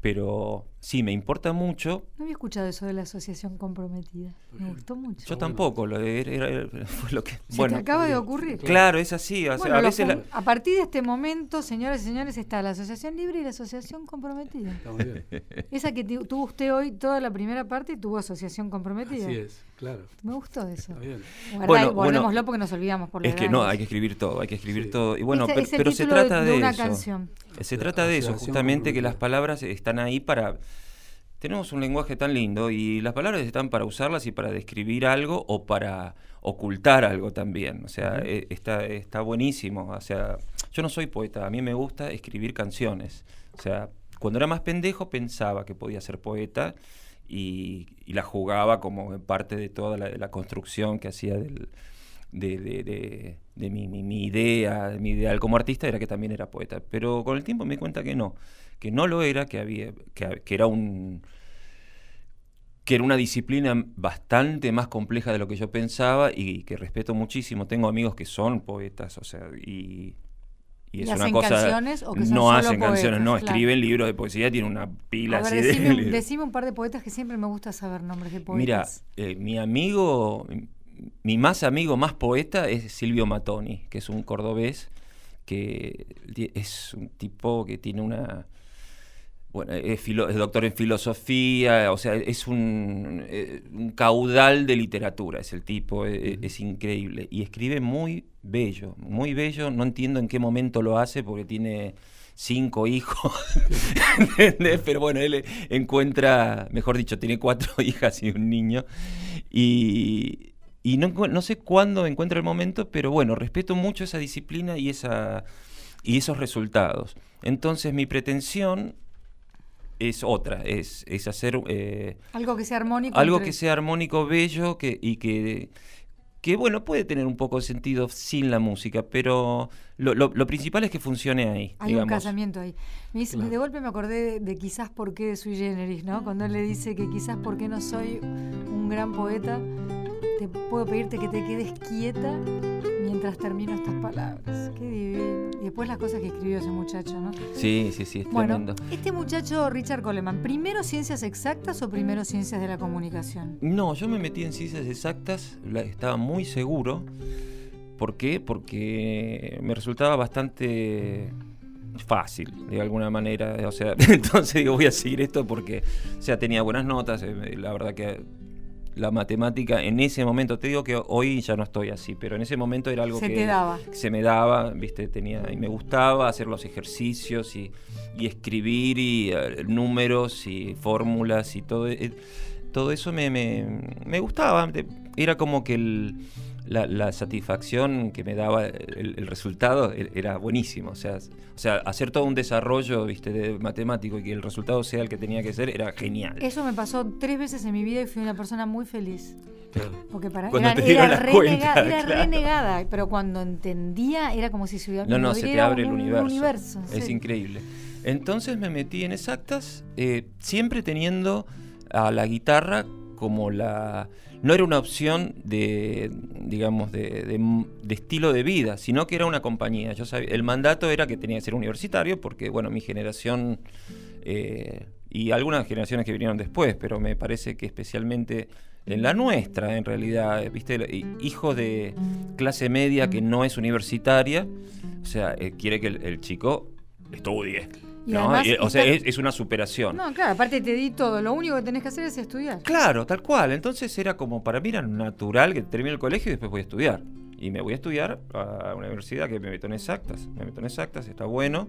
Pero sí, me importa mucho. No había escuchado eso de la asociación comprometida. Me gustó mucho. Yo tampoco, lo, era- era- fue lo que... ¿Se bueno, te acaba de ocurrir? claro, es así. o sea, Bueno, a lo veces la- pon- a partir de este momento, señoras y señores, está la asociación libre y la asociación comprometida. Está muy bien. (laughs) Esa que tu- tuvo usted hoy, toda la primera parte, tuvo asociación comprometida. Así es, claro. Me gustó eso. Está bien. Guardá Bueno, y bueno, guardémoslo porque nos olvidamos por la Es que no, hay que escribir todo, hay que escribir Sí. todo. Y bueno, Este pero, es el pero se título de- trata de de, una eso. canción. Se trata de eso, justamente que las palabras están ahí para... Tenemos un lenguaje tan lindo y las palabras están para usarlas y para describir algo o para ocultar algo también. O sea, eh, está, está buenísimo. O sea, yo no soy poeta, a mí me gusta escribir canciones. O sea, cuando era más pendejo pensaba que podía ser poeta y, y la jugaba como parte de toda la, la construcción que hacía del, de, de- de- de mi, mi- mi idea, mi ideal como artista era que también era poeta. Pero con el tiempo me di cuenta que no, que no lo era, que había, que, que era un que era una disciplina bastante más compleja de lo que yo pensaba y que respeto muchísimo. Tengo amigos que son poetas, o sea, y, y ¿Y es hacen una cosa. canciones o que son no solo hacen canciones, no, Claro. escriben libros de poesía, tienen una pila ver, así decime, de. decime un par de poetas que siempre me gusta saber nombres de poetas. Mira, eh, mi amigo, mi más amigo, más poeta es Silvio Matoni, que es un cordobés que es un tipo que tiene una... Bueno, es, filo- es doctor en filosofía, o sea, es un, eh, un caudal de literatura, es el tipo, eh, es, increíble. Y escribe muy bello, muy bello, no entiendo en qué momento lo hace porque tiene cinco hijos. (laughs) Pero bueno, él encuentra, mejor dicho, tiene cuatro (laughs) hijas y un niño. Y, y no, no sé cuándo encuentra el momento, pero bueno, respeto mucho esa disciplina y, esa, y esos resultados. Entonces mi pretensión es otra, es, es hacer eh, Algo que sea armónico. algo entre- que sea armónico, bello que, y que, que, bueno, puede tener un poco de sentido sin la música, pero lo, lo- lo principal es que funcione ahí. Hay un casamiento ahí. Me dice- Claro. De golpe me acordé de, de quizás por qué de sui generis, ¿no? Cuando él le dice que quizás porque no soy un gran poeta, te puedo pedirte que te quedes quieta mientras termino estas palabras. Qué divino. Y después las cosas que escribió ese muchacho, ¿no? Sí, sí, sí, es Bueno, tremendo. este muchacho Richard Coleman, ¿primero ciencias exactas o primero ciencias de la comunicación? No, yo me metí en ciencias exactas, estaba muy seguro. ¿Por qué? Porque me resultaba bastante fácil, de alguna manera. O sea, (laughs) entonces digo, voy a seguir esto porque, o sea, tenía buenas notas. eh, La verdad que la matemática en ese momento, te digo que hoy ya no estoy así, pero en ese momento era algo Se que te daba. que se me daba, viste, tenía y me gustaba hacer los ejercicios y, y escribir y eh, números y fórmulas y todo, eh, todo eso me, me, me gustaba. Era como que el- la, la satisfacción que me daba el, el resultado e- era buenísimo. O sea, o sea, hacer todo un desarrollo, viste, de matemático y que el resultado sea el que tenía que ser, era genial. Eso me pasó tres veces en mi vida y fui una persona muy feliz. Porque para Cuando era, era la renega- cuenta, era (laughs) claro. renegada, pero cuando entendía era como si se hubiera No, no, se te abre el un universo. universo, Es sí. increíble. Entonces me metí en exactas, eh, siempre teniendo a la guitarra como la... No era una opción de, digamos, de, de- estilo de vida, sino que era una compañía. Yo sabía, el mandato era que tenía que ser universitario porque, bueno, mi generación eh, y algunas generaciones que vinieron después, pero me parece que especialmente en la nuestra, en realidad, eh, viste, El- hijo de clase media que no es universitaria, o sea, eh, quiere que el, el chico estudie. Y ¿no? además o sea, es, es una superación. No, claro, aparte te di todo, lo único que tenés que hacer es estudiar. Claro, tal cual. Entonces era como, para mí era natural que termine el colegio y después voy a estudiar. Y me voy a estudiar a una universidad que me meto en exactas. Me meto en exactas, está bueno.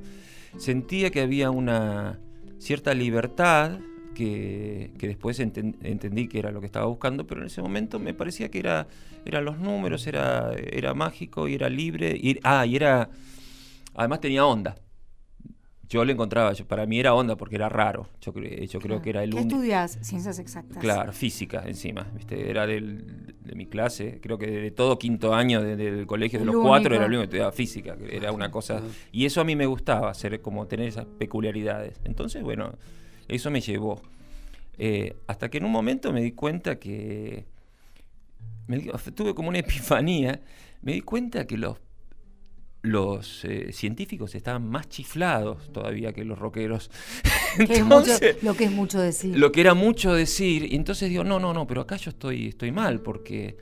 Sentía que había una cierta libertad que, que después enten- entendí que era lo que estaba buscando, pero en ese momento me parecía que era eran los números, era, era mágico y era libre. Y, ah, y era... Además tenía onda. Yo le encontraba, yo- para mí era onda porque era raro. Yo, yo creo que era el ¿Qué único... estudias? Ciencias exactas. Claro, física encima, ¿viste? Era del- de mi clase, creo que de todo quinto año de- de- del colegio, de El los cuatro, era el único que estudiaba física, era una cosa... Y eso a mí me gustaba, hacer como tener esas peculiaridades. Entonces, bueno, eso me llevó. Eh, hasta que en un momento me di cuenta que... me tuve como una (laughs) epifanía, me di cuenta que los los eh, científicos estaban más chiflados todavía que los rockeros. (laughs) Que es mucho- Entonces, lo que es mucho decir. lo que era mucho decir. Y entonces digo, no, no, no, pero acá yo estoy, estoy mal, porque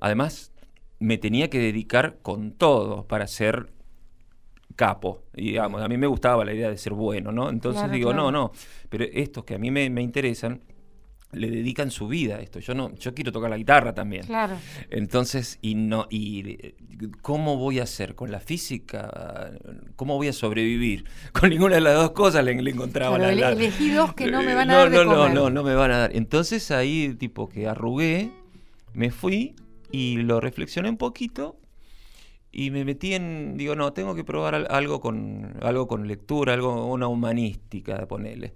además me tenía que dedicar con todo para ser capo. Y, digamos, a mí me gustaba la idea de ser bueno, ¿no? Entonces Claro, digo, claro. no, no, pero estos que a mí me, me interesan, le dedican su vida a esto. Yo no, yo quiero tocar la guitarra también. Claro. Entonces, y no, y cómo voy a hacer con la física, cómo voy a sobrevivir. (laughs) Con ninguna de las dos cosas le, le encontraba Claro, la, la- elegí dos que no me van a no, dar de no, no, comer. no, no me van a dar. Entonces ahí tipo que arrugué, me fui y lo reflexioné un poquito y me metí en, digo, no, tengo que probar al- algo con, algo con lectura, algo, una humanística, ponele.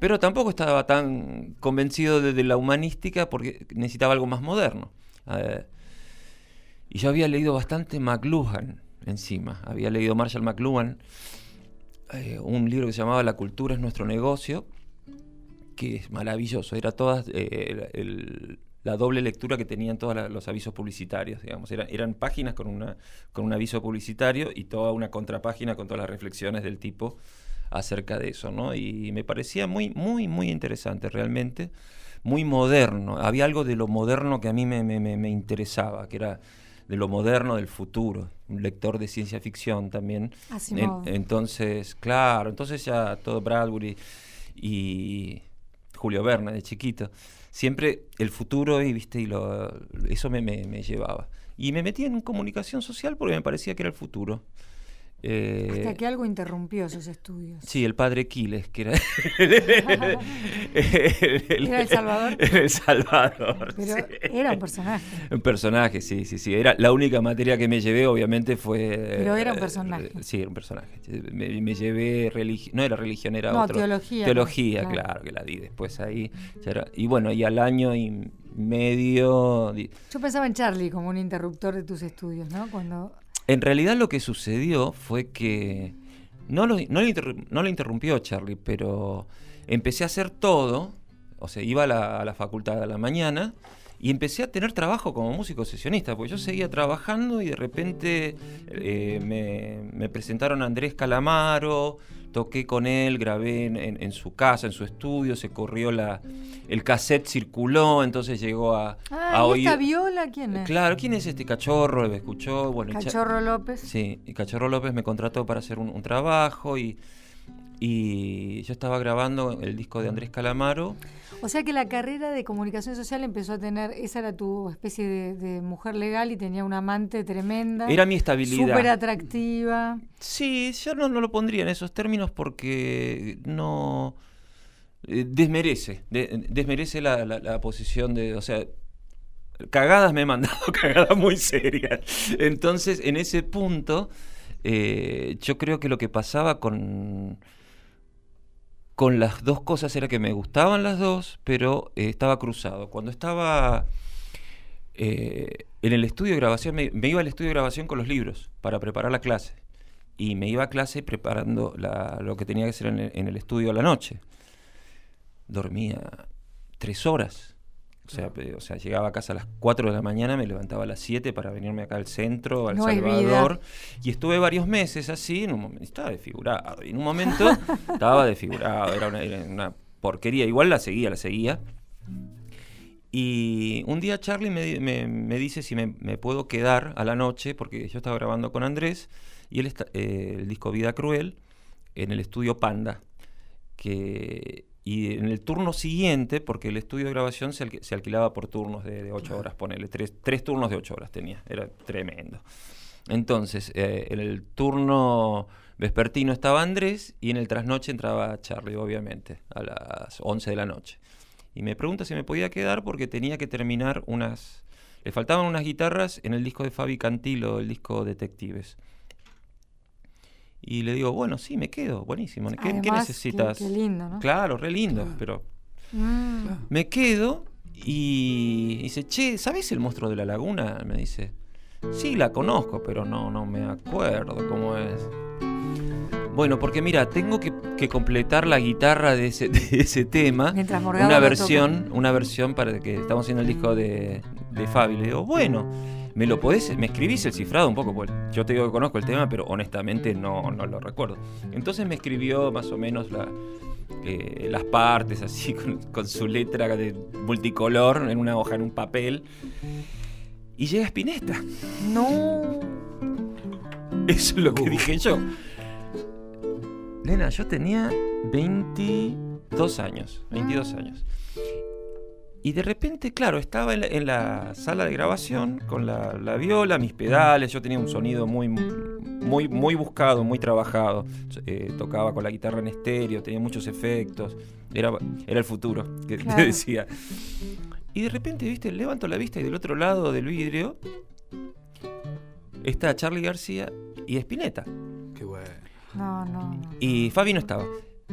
Pero tampoco estaba tan convencido de, la humanística porque necesitaba algo más moderno. Y yo había leído bastante McLuhan encima. Había leído Marshall McLuhan, eh, un libro que se llamaba La cultura es nuestro negocio, que es maravilloso. Era toda eh, la doble lectura que tenían todos los avisos publicitarios, digamos. Era- eran páginas con, una, con un aviso publicitario y toda una contrapágina con todas las reflexiones del tipo acerca de eso, ¿no? Y me parecía muy, muy, muy interesante realmente, muy moderno. Había algo de lo moderno que a mí me, me- interesaba, que era de lo moderno del futuro. Un lector de ciencia ficción también. Asimov. En- entonces, claro, entonces ya todo Bradbury y Julio Verne de chiquito. Siempre el futuro y viste y lo, eso me, me- me llevaba. Y me metí en comunicación social porque me parecía que era el futuro. Eh, Hasta que algo interrumpió esos estudios. Sí, el padre Quiles, que era. (laughs) ¿Era El Salvador? El Salvador. Pero sí. era un personaje. Un personaje, sí, sí, sí. Era la única materia que me llevé, obviamente, fue. Pero era un eh, personaje. sí, era un personaje. Me, me llevé religión. No era religión, era No, otro. teología, Teología, claro. claro. que la di después ahí. era- y bueno, y al año y medio. di- Yo pensaba en Charlie como un interruptor de tus estudios, ¿no? Cuando En realidad lo que sucedió fue que no lo, interrumpió Charlie, pero empecé a hacer todo, o sea, iba a la facultad a la mañana y empecé a tener trabajo como músico sesionista, porque yo seguía trabajando y de repente eh, me, me presentaron a Andrés Calamaro, toqué con él, grabé en, en- en su casa, en su estudio, se corrió la. El cassette circuló, entonces llegó a, Ah, a ¿y oír. esta viola quién es? Claro, ¿quién es este cachorro? Me escuchó. Bueno, Cachorro López. Sí, y Cachorro López me contrató para hacer un, un trabajo y, y yo estaba grabando el disco de Andrés Calamaro. O sea que la carrera de comunicación social empezó a tener, esa era tu especie de, de mujer legal y tenía una amante tremenda. Era mi estabilidad. Súper atractiva. Sí, yo no, no lo pondría en esos términos porque no eh, desmerece, de- desmerece la, la- la posición de, o sea, cagadas me he mandado, (laughs) cagadas muy serias. Entonces, en ese punto, eh, yo creo que lo que pasaba con con las dos cosas era que me gustaban las dos, pero eh, estaba cruzado. Cuando estaba eh, en el estudio de grabación, me, iba al estudio de grabación con los libros para preparar la clase. Y me iba a clase preparando lo que tenía que hacer en el, en el estudio a la noche. Dormía tres horas. O sea, o sea, llegaba a casa a las 4 de la mañana, me levantaba a las 7 para venirme acá al centro, al No. Salvador. Y estuve varios meses así, en un momento, estaba desfigurado. Y en un momento (laughs) estaba desfigurado, era una, era una porquería. Igual la seguía, la seguía. Y un día Charlie me, di- me- me dice si me, me puedo quedar a la noche, porque yo estaba grabando con Andrés, y él está, eh, el disco Vida Cruel, en el estudio Panda. Que, y en el turno siguiente, porque el estudio de grabación se, alqui- se alquilaba por turnos de, 8 horas, ponele, tres, tres turnos de 8 horas tenía, era tremendo. Entonces, eh, en el turno vespertino estaba Andrés y en el trasnoche entraba Charlie, obviamente, a las 11 de la noche. Y me pregunta si me podía quedar porque tenía que terminar unas... Le faltaban unas guitarras en el disco de Fabi Cantilo, el disco Detectives. Y le digo, bueno, sí, me quedo, buenísimo. ¿Qué, qué Además, qué- necesitas? qué lindo, ¿no? Claro, re lindo, pero Mm. me quedo y dice, che, ¿sabes el monstruo de la laguna? Me dice, sí, la conozco, pero no, no me acuerdo cómo es. Bueno, porque mira, tengo que, que completar la guitarra de ese, (laughs) de ese tema. Mientras Una versión, una versión para que estamos haciendo el disco de, de Fabi. Le digo, bueno, ¿me lo podés, me escribís el cifrado un poco? Porque yo te digo que conozco el tema, pero honestamente no, no lo recuerdo. Entonces me escribió más o menos la, eh, las partes así (laughs) con, con su letra de multicolor en una hoja, en un papel. Y llega Spinetta. No. (laughs) Eso es lo que Uh. dije yo. Nena, yo tenía 22 años. 22 años. Y de repente, claro, estaba en la, en la sala de grabación con la, la viola, mis pedales. Yo tenía un sonido muy, muy, muy buscado, muy trabajado. Eh, tocaba con la guitarra en estéreo, tenía muchos efectos. Era, era el futuro, que te decía. Y de repente, viste, levanto la vista y del otro lado del vidrio está Charlie García y Spinetta. Qué bueno. No, no, no. Y Fabi no estaba.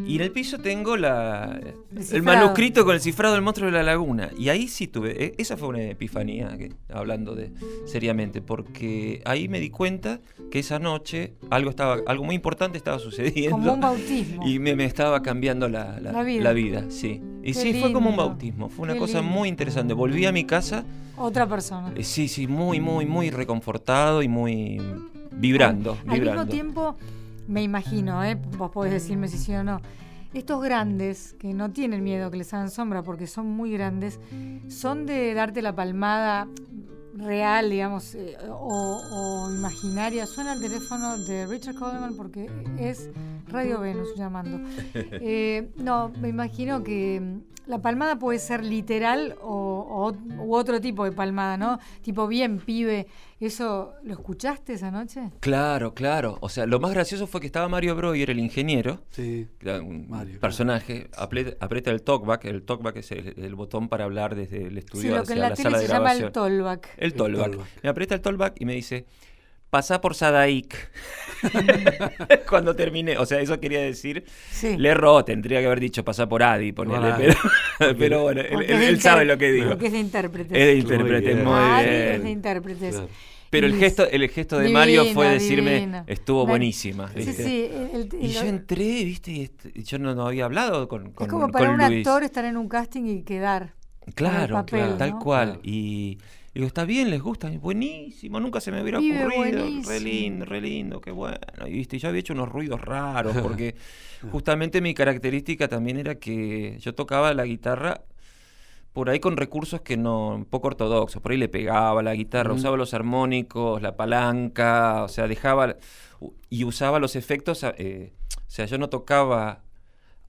Y en el piso tengo la, el cifrado. manuscrito con el cifrado del monstruo de la laguna. Y ahí sí tuve, e- esa fue una epifanía, que, hablando de seriamente, porque ahí me di cuenta que esa noche algo estaba, algo muy importante estaba sucediendo. Como un bautismo. Y me, me estaba cambiando la, la- La vida. la vida, sí. Y Qué sí, fue como un lindo, bautismo, fue una qué cosa lindo. muy interesante. Volví a mi casa, Otra persona. eh, sí, sí, muy, muy, muy reconfortado y muy vibrando, Al vibrando. mismo tiempo, me imagino, ¿eh? vos podés decirme si sí o no, estos grandes que no tienen miedo que les hagan sombra porque son muy grandes, son de darte la palmada real, digamos, eh, o, o imaginaria. Suena el teléfono de Richard Coleman porque es Radio Venus llamando. (laughs) Eh, no, me imagino que la palmada puede ser literal o, o- u otro tipo de palmada, ¿no? Tipo, bien, pibe. ¿Eso lo escuchaste esa noche? Claro, claro. O sea, lo más gracioso fue que estaba Mario Breuer, el ingeniero, Sí. un Mario, personaje, aprieta, aprieta el talkback. El talkback es el, el botón para hablar desde el Sí, estudio lo que en la la tele sala se de llama grabación. el tollback. El tollback. talkback. Me aprieta el tollback y me dice, pasá por Sadaik. (laughs) Cuando terminé. O sea, eso quería decir, Sí. le erró, tendría que haber dicho pasá por Adi, ponele, Por pero, (laughs) pero bueno, él, Porque él- es él de sabe lo que digo. Porque es de intérpretes. Es de Muy intérprete, bien. muy bien. es de intérpretes. Claro. Pero el Y gesto, el gesto de Mario fue decirme, estuvo buenísima. Sí, ¿viste? sí. el- el- Y yo entré, viste, y y yo no, no había hablado con, con es como para con un Luis. actor estar en un casting y quedar. Claro, papel, claro, tal cual. Claro. Y, digo, ¿está bien? ¿Les gusta? Buenísimo, nunca se me hubiera ocurrido. buenísimo. Re lindo, re lindo, qué bueno. Y viste, yo había hecho unos ruidos raros, (laughs) porque justamente mi característica también era que yo tocaba la guitarra por ahí con recursos que no, un poco ortodoxos. Por ahí le pegaba la guitarra, Mm. usaba los armónicos, la palanca, o sea, dejaba y usaba los efectos. eh, o sea, yo no tocaba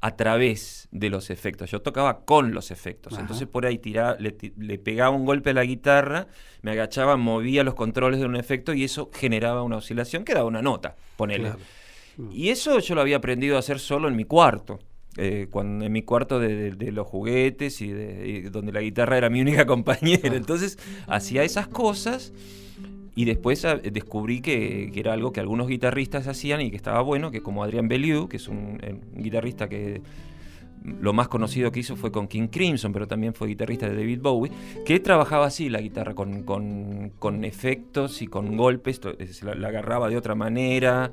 a través de los efectos, yo tocaba con los efectos. Ajá. Entonces por ahí tiraba, le, pegaba un golpe a la guitarra, me agachaba, movía los controles de un efecto y eso generaba una oscilación que daba una nota, ponele. Claro. Mm. Y eso yo lo había aprendido a hacer solo en mi cuarto. eh, cuando, en mi cuarto de, de- de los juguetes y, de, y donde la guitarra era mi única (laughs) compañera. Entonces hacía esas cosas y después ah, descubrí que, que era algo que algunos guitarristas hacían y que estaba bueno, que como Adrián Bellew, que es un, eh, un guitarrista que lo más conocido que hizo fue con King Crimson, pero también fue guitarrista de David Bowie, que trabajaba así la guitarra, con, con- con efectos y con golpes, eh, se la, agarraba de otra manera.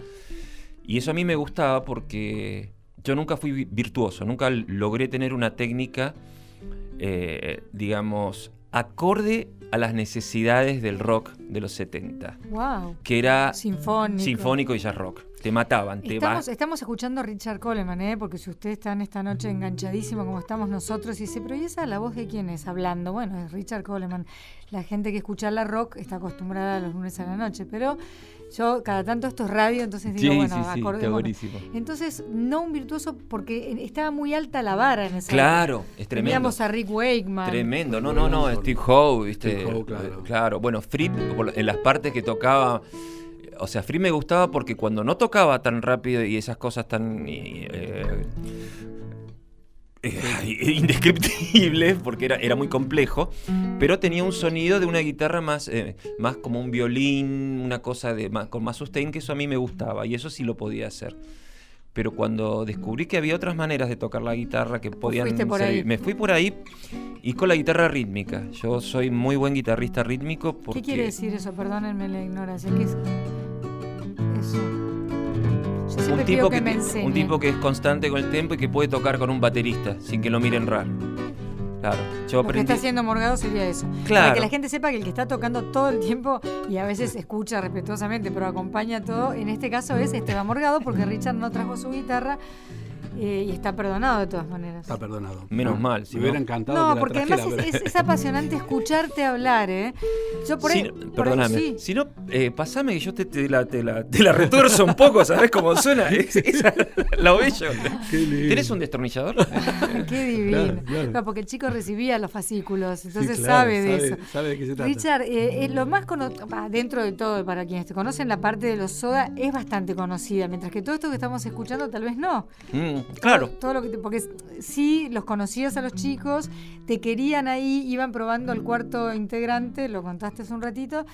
Y eso a mí me gustaba porque yo nunca fui vi- virtuoso, nunca logré tener una técnica, eh, digamos, acorde a las necesidades del rock de los 70, Wow. que era Sinfónico. sinfónico y jazz rock. Te mataban, te Estamos, va- estamos escuchando a Richard Coleman, ¿eh? porque si ustedes están esta noche enganchadísimo como estamos nosotros, y dice, pero ¿y esa la voz de quién es hablando? Bueno, es Richard Coleman. La gente que escucha la rock está acostumbrada a los lunes a la noche, pero yo cada tanto esto es radio, entonces digo, Sí, bueno, sí, sí, está. Entonces, no un virtuoso porque estaba muy alta la vara en esa Claro, época. es tremendo. Teníamos a Rick Wakeman. Tremendo, no, no, no, Steve Howe, ¿viste? Steve Howe, claro. Claro, bueno, Fripp, por- en las partes que tocaba, o sea, Fripp me gustaba porque cuando no tocaba tan rápido y esas cosas tan eh, eh, (laughs) indescriptibles, porque era, era muy complejo, pero tenía un sonido de una guitarra más, eh, más como un violín, una cosa de más, con más sustain, que eso a mí me gustaba, y eso sí lo podía hacer. Pero cuando descubrí que había otras maneras de tocar la guitarra que podían fuiste por ahí. me fui por ahí y con la guitarra rítmica. Yo soy muy buen guitarrista rítmico porque ¿Qué quiere decir eso? Perdónenme la ignorancia. ¿Qué es eso? Yo siempre un pido tipo que, que, me ti- enseñe. un tipo que es constante con el tempo y que puede tocar con un baterista sin que lo miren raro. Claro, yo Lo que está haciendo Morgado sería eso. Para Claro. que la gente sepa que el que está tocando todo el tiempo y a veces escucha respetuosamente, pero acompaña todo, en este caso es Esteban Morgado, porque Richard no trajo su guitarra eh, y está perdonado de todas maneras. Está perdonado. Menos mal, si Me hubiera no- encantado No, que la porque trajera, además es, pero- es- es apasionante escucharte hablar, ¿eh? Yo por Si ahí, no- por ahí perdóname, sí. si no, eh, pasame que yo te, te la, te, la, te la retuerzo un poco, ¿sabes cómo suena? (laughs) Es- esa- la ovello. ¿Tenés un destornillador? (laughs) Qué divino. Claro, claro. Claro, porque el chico recibía los fascículos, Sí, entonces claro, sabe de eso. Sabe de qué se trata. Richard, eh, eh, lo más conocido, dentro de todo, para quienes te conocen, la parte de los soda es bastante conocida, mientras que todo esto que estamos escuchando tal vez no. Mm, claro. Todo, todo lo que te- porque sí, los conocías a los chicos, te querían ahí, iban probando el cuarto integrante, lo contaste hace un ratito,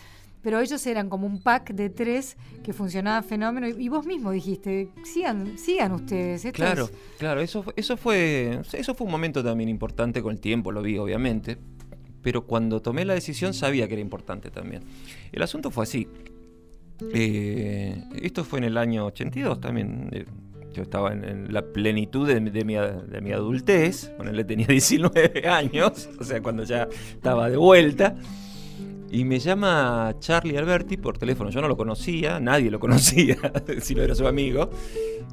pero ellos eran como un pack de tres que funcionaba fenómeno. Y, y vos mismo dijiste, sigan, sigan ustedes. esto Claro, es- claro, eso, fue- eso fue eso fue un momento también importante con el tiempo, lo vi obviamente, pero cuando tomé la decisión sabía que era importante también. El asunto fue así. Eh, esto fue en el año 82 también. eh, yo estaba en, la plenitud de, mi, de mi adultez, cuando él tenía (laughs) 19 años, o sea, cuando ya estaba de vuelta. Y me llama Charlie Alberti por teléfono. Yo no lo conocía, nadie lo (laughs) conocía, si no era su amigo.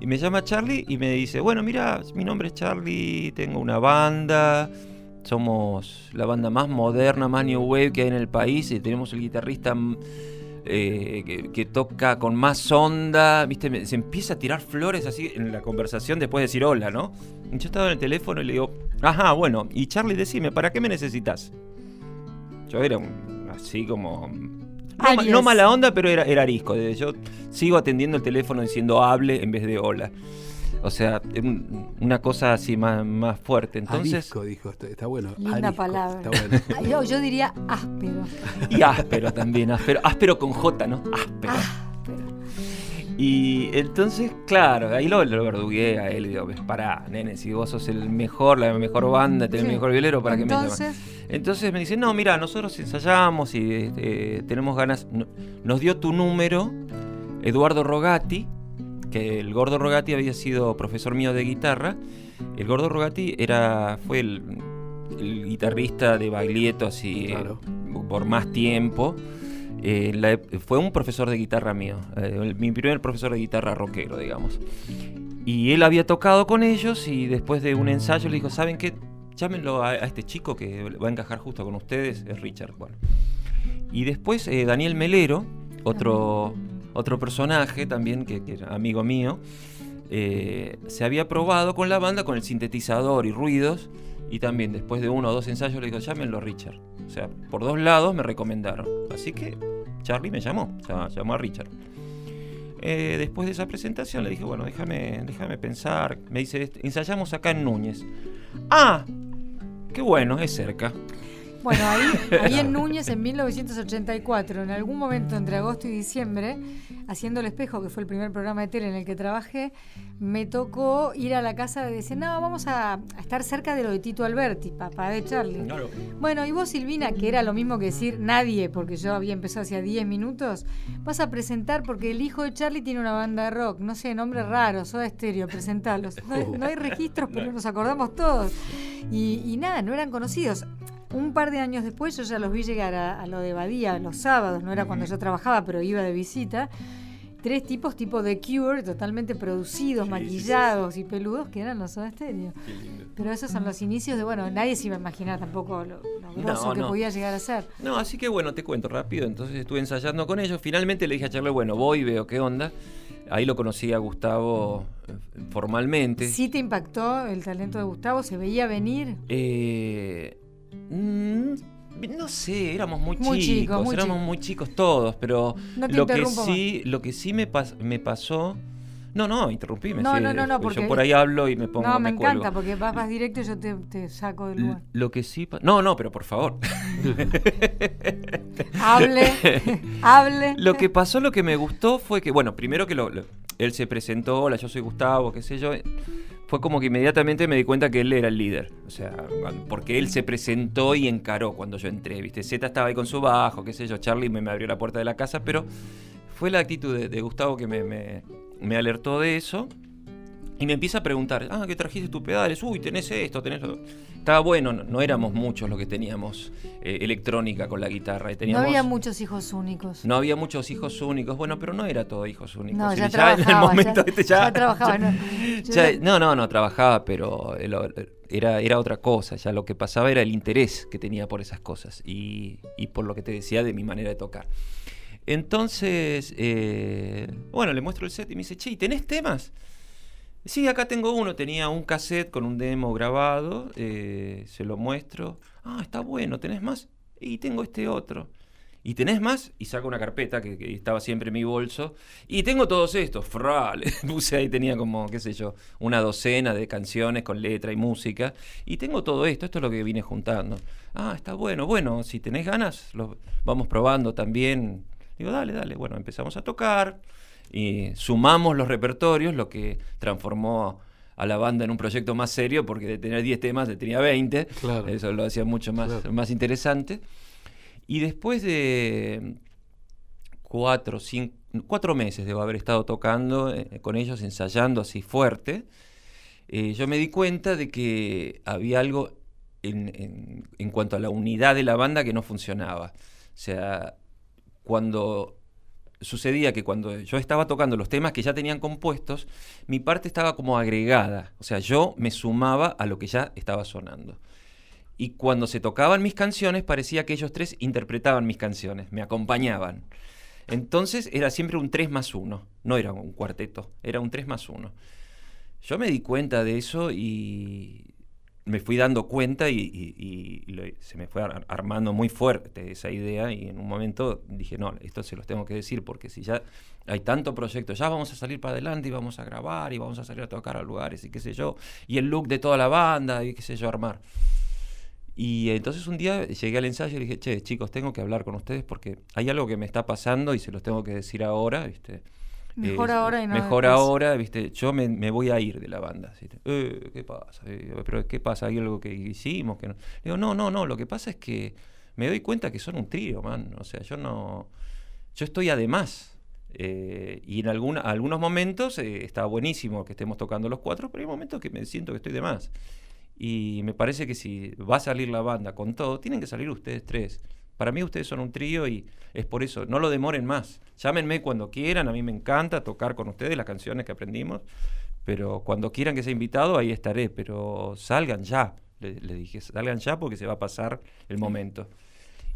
Y me llama Charlie y me dice, bueno, mira, mi nombre es Charlie, tengo una banda, somos la banda más moderna, más new wave que hay en el país y tenemos el guitarrista eh, que, que toca con más onda, ¿viste? Se empieza a tirar flores así en la conversación después de decir hola, ¿no? Yo estaba en el teléfono y le digo, ajá, bueno, y Charlie, decime, ¿para qué me necesitas? Yo era un- así como... No, ma- Aries. no mala onda, pero era, era arisco. Yo sigo atendiendo el teléfono diciendo hable en vez de hola. O sea, un- una cosa así más, más fuerte. Entonces, Arisco, dijo, está, está bueno. Linda arisco, palabra. Está bueno. (laughs) Yo, yo diría áspero. y áspero también, áspero, áspero con J, ¿no? Áspero. áspero. Y entonces, claro, ahí lo, lo verdugué a él y digo, "Ves, pará, nene, si vos sos el mejor, la mejor banda, tenés Sí. el mejor violero, ¿para qué me llamas? Entonces, Entonces me dice, no, mira, nosotros ensayamos y eh, tenemos ganas. no- nos dio tu número Eduardo Rogati, que el gordo Rogati había sido profesor mío de guitarra. El gordo Rogati era, fue el, el guitarrista de Baglietto, así, eh, por más tiempo. Eh, la fue un profesor de guitarra mío, eh, mi primer profesor de guitarra rockero, digamos. Y él había tocado con ellos y después de un ensayo le dijo, ¿saben qué? Llámenlo a, a este chico que va a encajar justo con ustedes, es Richard. Bueno. Y después eh, Daniel Melero, otro, otro personaje también que, era amigo mío, eh, se había probado con la banda con el sintetizador y ruidos. Y también después de uno o dos ensayos le dijo, llámenlo Richard. O sea, por dos lados me recomendaron. Así que Charlie me llamó, llamó a Richard. Eh, después de esa presentación le dije, bueno, déjame, déjame pensar. Me dice, "Este, ensayamos acá en Núñez. Ah, qué bueno, es cerca. Bueno, ahí, ahí en (laughs) Núñez, en 1984, en algún momento entre agosto y diciembre, haciendo El Espejo, que fue el primer programa de tele en el que trabajé, me tocó ir a la casa de decir, no, vamos a, a estar cerca de lo de Tito Alberti, papá de Charlie. Bueno, y vos, Silvina, que era lo mismo que decir nadie, porque yo había empezado hacía 10 minutos, vas a presentar porque el hijo de Charlie tiene una banda de rock, no sé, nombre raro, Soda Estéreo, presentalos. No, hay- no hay registros, pero (laughs) nos acordamos todos. Y, y nada, no eran conocidos. Un par de años después yo ya los vi llegar a, a lo de Badía los sábados, no era cuando yo trabajaba, pero iba de visita. Tres tipos tipo de Cure, totalmente producidos, maquillados y peludos, que eran los Soda Stereo. Pero esos son los inicios de, bueno, nadie se iba a imaginar tampoco lo, lo grosso No, que podía llegar a ser. No, así que bueno, te cuento rápido. Entonces estuve ensayando con ellos. Finalmente le dije a Charlie, bueno, voy, veo qué onda. Ahí lo conocí a Gustavo eh, formalmente. ¿Sí te impactó el talento de Gustavo? ¿Se veía venir? Eh, mm, no sé, éramos muy, Muy chicos, chicos, muy éramos muy chicos todos, pero No lo que sí, lo que sí me, pas- me pasó, no, no, interrumpime, No, sí, no, no, no, yo porque- por ahí hablo y me pongo, no, me, cuelgo. encanta, porque vas, vas directo y yo te, te saco del lugar. Lo que sí, no, no, pero por favor. (laughs) Hable, (laughs) hable. Lo que pasó, lo que me gustó fue que, bueno, primero que lo- lo- él se presentó, hola, yo soy Gustavo, qué sé yo. Fue como que inmediatamente me di cuenta que él era el líder. O sea, porque él se presentó y encaró cuando yo entré, ¿viste? Z estaba ahí con su bajo, qué sé yo, Charlie me, abrió la puerta de la casa, pero fue la actitud de, Gustavo que me- me alertó de eso. Y me empieza a preguntar, ah, ¿qué trajiste tus pedales? Uy, tenés esto, tenés lo... Estaba bueno, no, no éramos muchos los que teníamos eh, electrónica con la guitarra. y No teníamos, había muchos hijos únicos. no había muchos hijos únicos, bueno, pero no era todo hijos únicos. No, Y ya en el trabajaba, momento ya- este ya trabajaba, no. Ya- (laughs) ya- no, no, no, trabajaba, pero el- era, era otra cosa. Ya lo que pasaba era el interés que tenía por esas cosas y, y por lo que te decía de mi manera de tocar. Entonces, eh, bueno, le muestro el set y me dice, che, ¿y ¿tenés temas? Sí, acá tengo uno. Tenía un cassette con un demo grabado. eh, se lo muestro. Ah, está bueno. ¿Tenés más? Y tengo este otro. ¿Y tenés más? Y saco una carpeta que, estaba siempre en mi bolso. Y tengo todos estos. Fra, le (laughs) puse ahí, tenía como, qué sé yo, una docena de canciones con letra y música. Y tengo todo esto. Esto es lo que vine juntando. Ah, está bueno. Bueno, si tenés ganas, lo vamos probando también. Digo, dale, dale. Bueno, empezamos a tocar y sumamos los repertorios, lo que transformó a la banda en un proyecto más serio, porque de tener 10 temas, de tenía 20. Claro. Eso lo hacía mucho más, Claro. más interesante. Y después de cuatro, cinco, cuatro meses debo haber estado tocando eh, con ellos, ensayando así fuerte, eh, yo me di cuenta de que había algo en, en- en cuanto a la unidad de la banda que no funcionaba. O sea, cuando sucedía que cuando yo estaba tocando los temas que ya tenían compuestos, mi parte estaba como agregada. O sea, yo me sumaba a lo que ya estaba sonando. Y cuando se tocaban mis canciones, parecía que ellos tres interpretaban mis canciones, me acompañaban. Entonces era siempre un 3 más 1, no era un cuarteto, era un 3 más 1. Yo me di cuenta de eso y me fui dando cuenta y, se me fue ar- armando muy fuerte esa idea y en un momento dije, no, esto se los tengo que decir porque si ya hay tanto proyecto, ya vamos a salir para adelante y vamos a grabar y vamos a salir a tocar a lugares y qué sé yo, y el look de toda la banda y qué sé yo, armar. Y entonces un día llegué al ensayo y dije, che, chicos, tengo que hablar con ustedes porque hay algo que me está pasando y se los tengo que decir ahora, ¿viste? Mejor Eh, ahora y no Mejor después. ahora, ¿viste? Yo me, me voy a ir de la banda. ¿sí? Eh, ¿Qué pasa? Eh, ¿Pero qué pasa? ¿Hay algo que hicimos? Que no? Digo, no, no, no, lo que pasa es que me doy cuenta que son un trío, man. O sea, yo no... Yo estoy además. Eh, y en algunos momentos está buenísimo que estemos tocando los cuatro, pero hay momentos que me siento que estoy de más. Y me parece que si va a salir la banda con todo, tienen que salir ustedes tres. Para mí ustedes son un trío y es por eso, no lo demoren más. Llámenme cuando quieran, a mí me encanta tocar con ustedes las canciones que aprendimos, pero cuando quieran que sea invitado, ahí estaré, pero salgan ya, le, le dije, salgan ya porque se va a pasar el momento.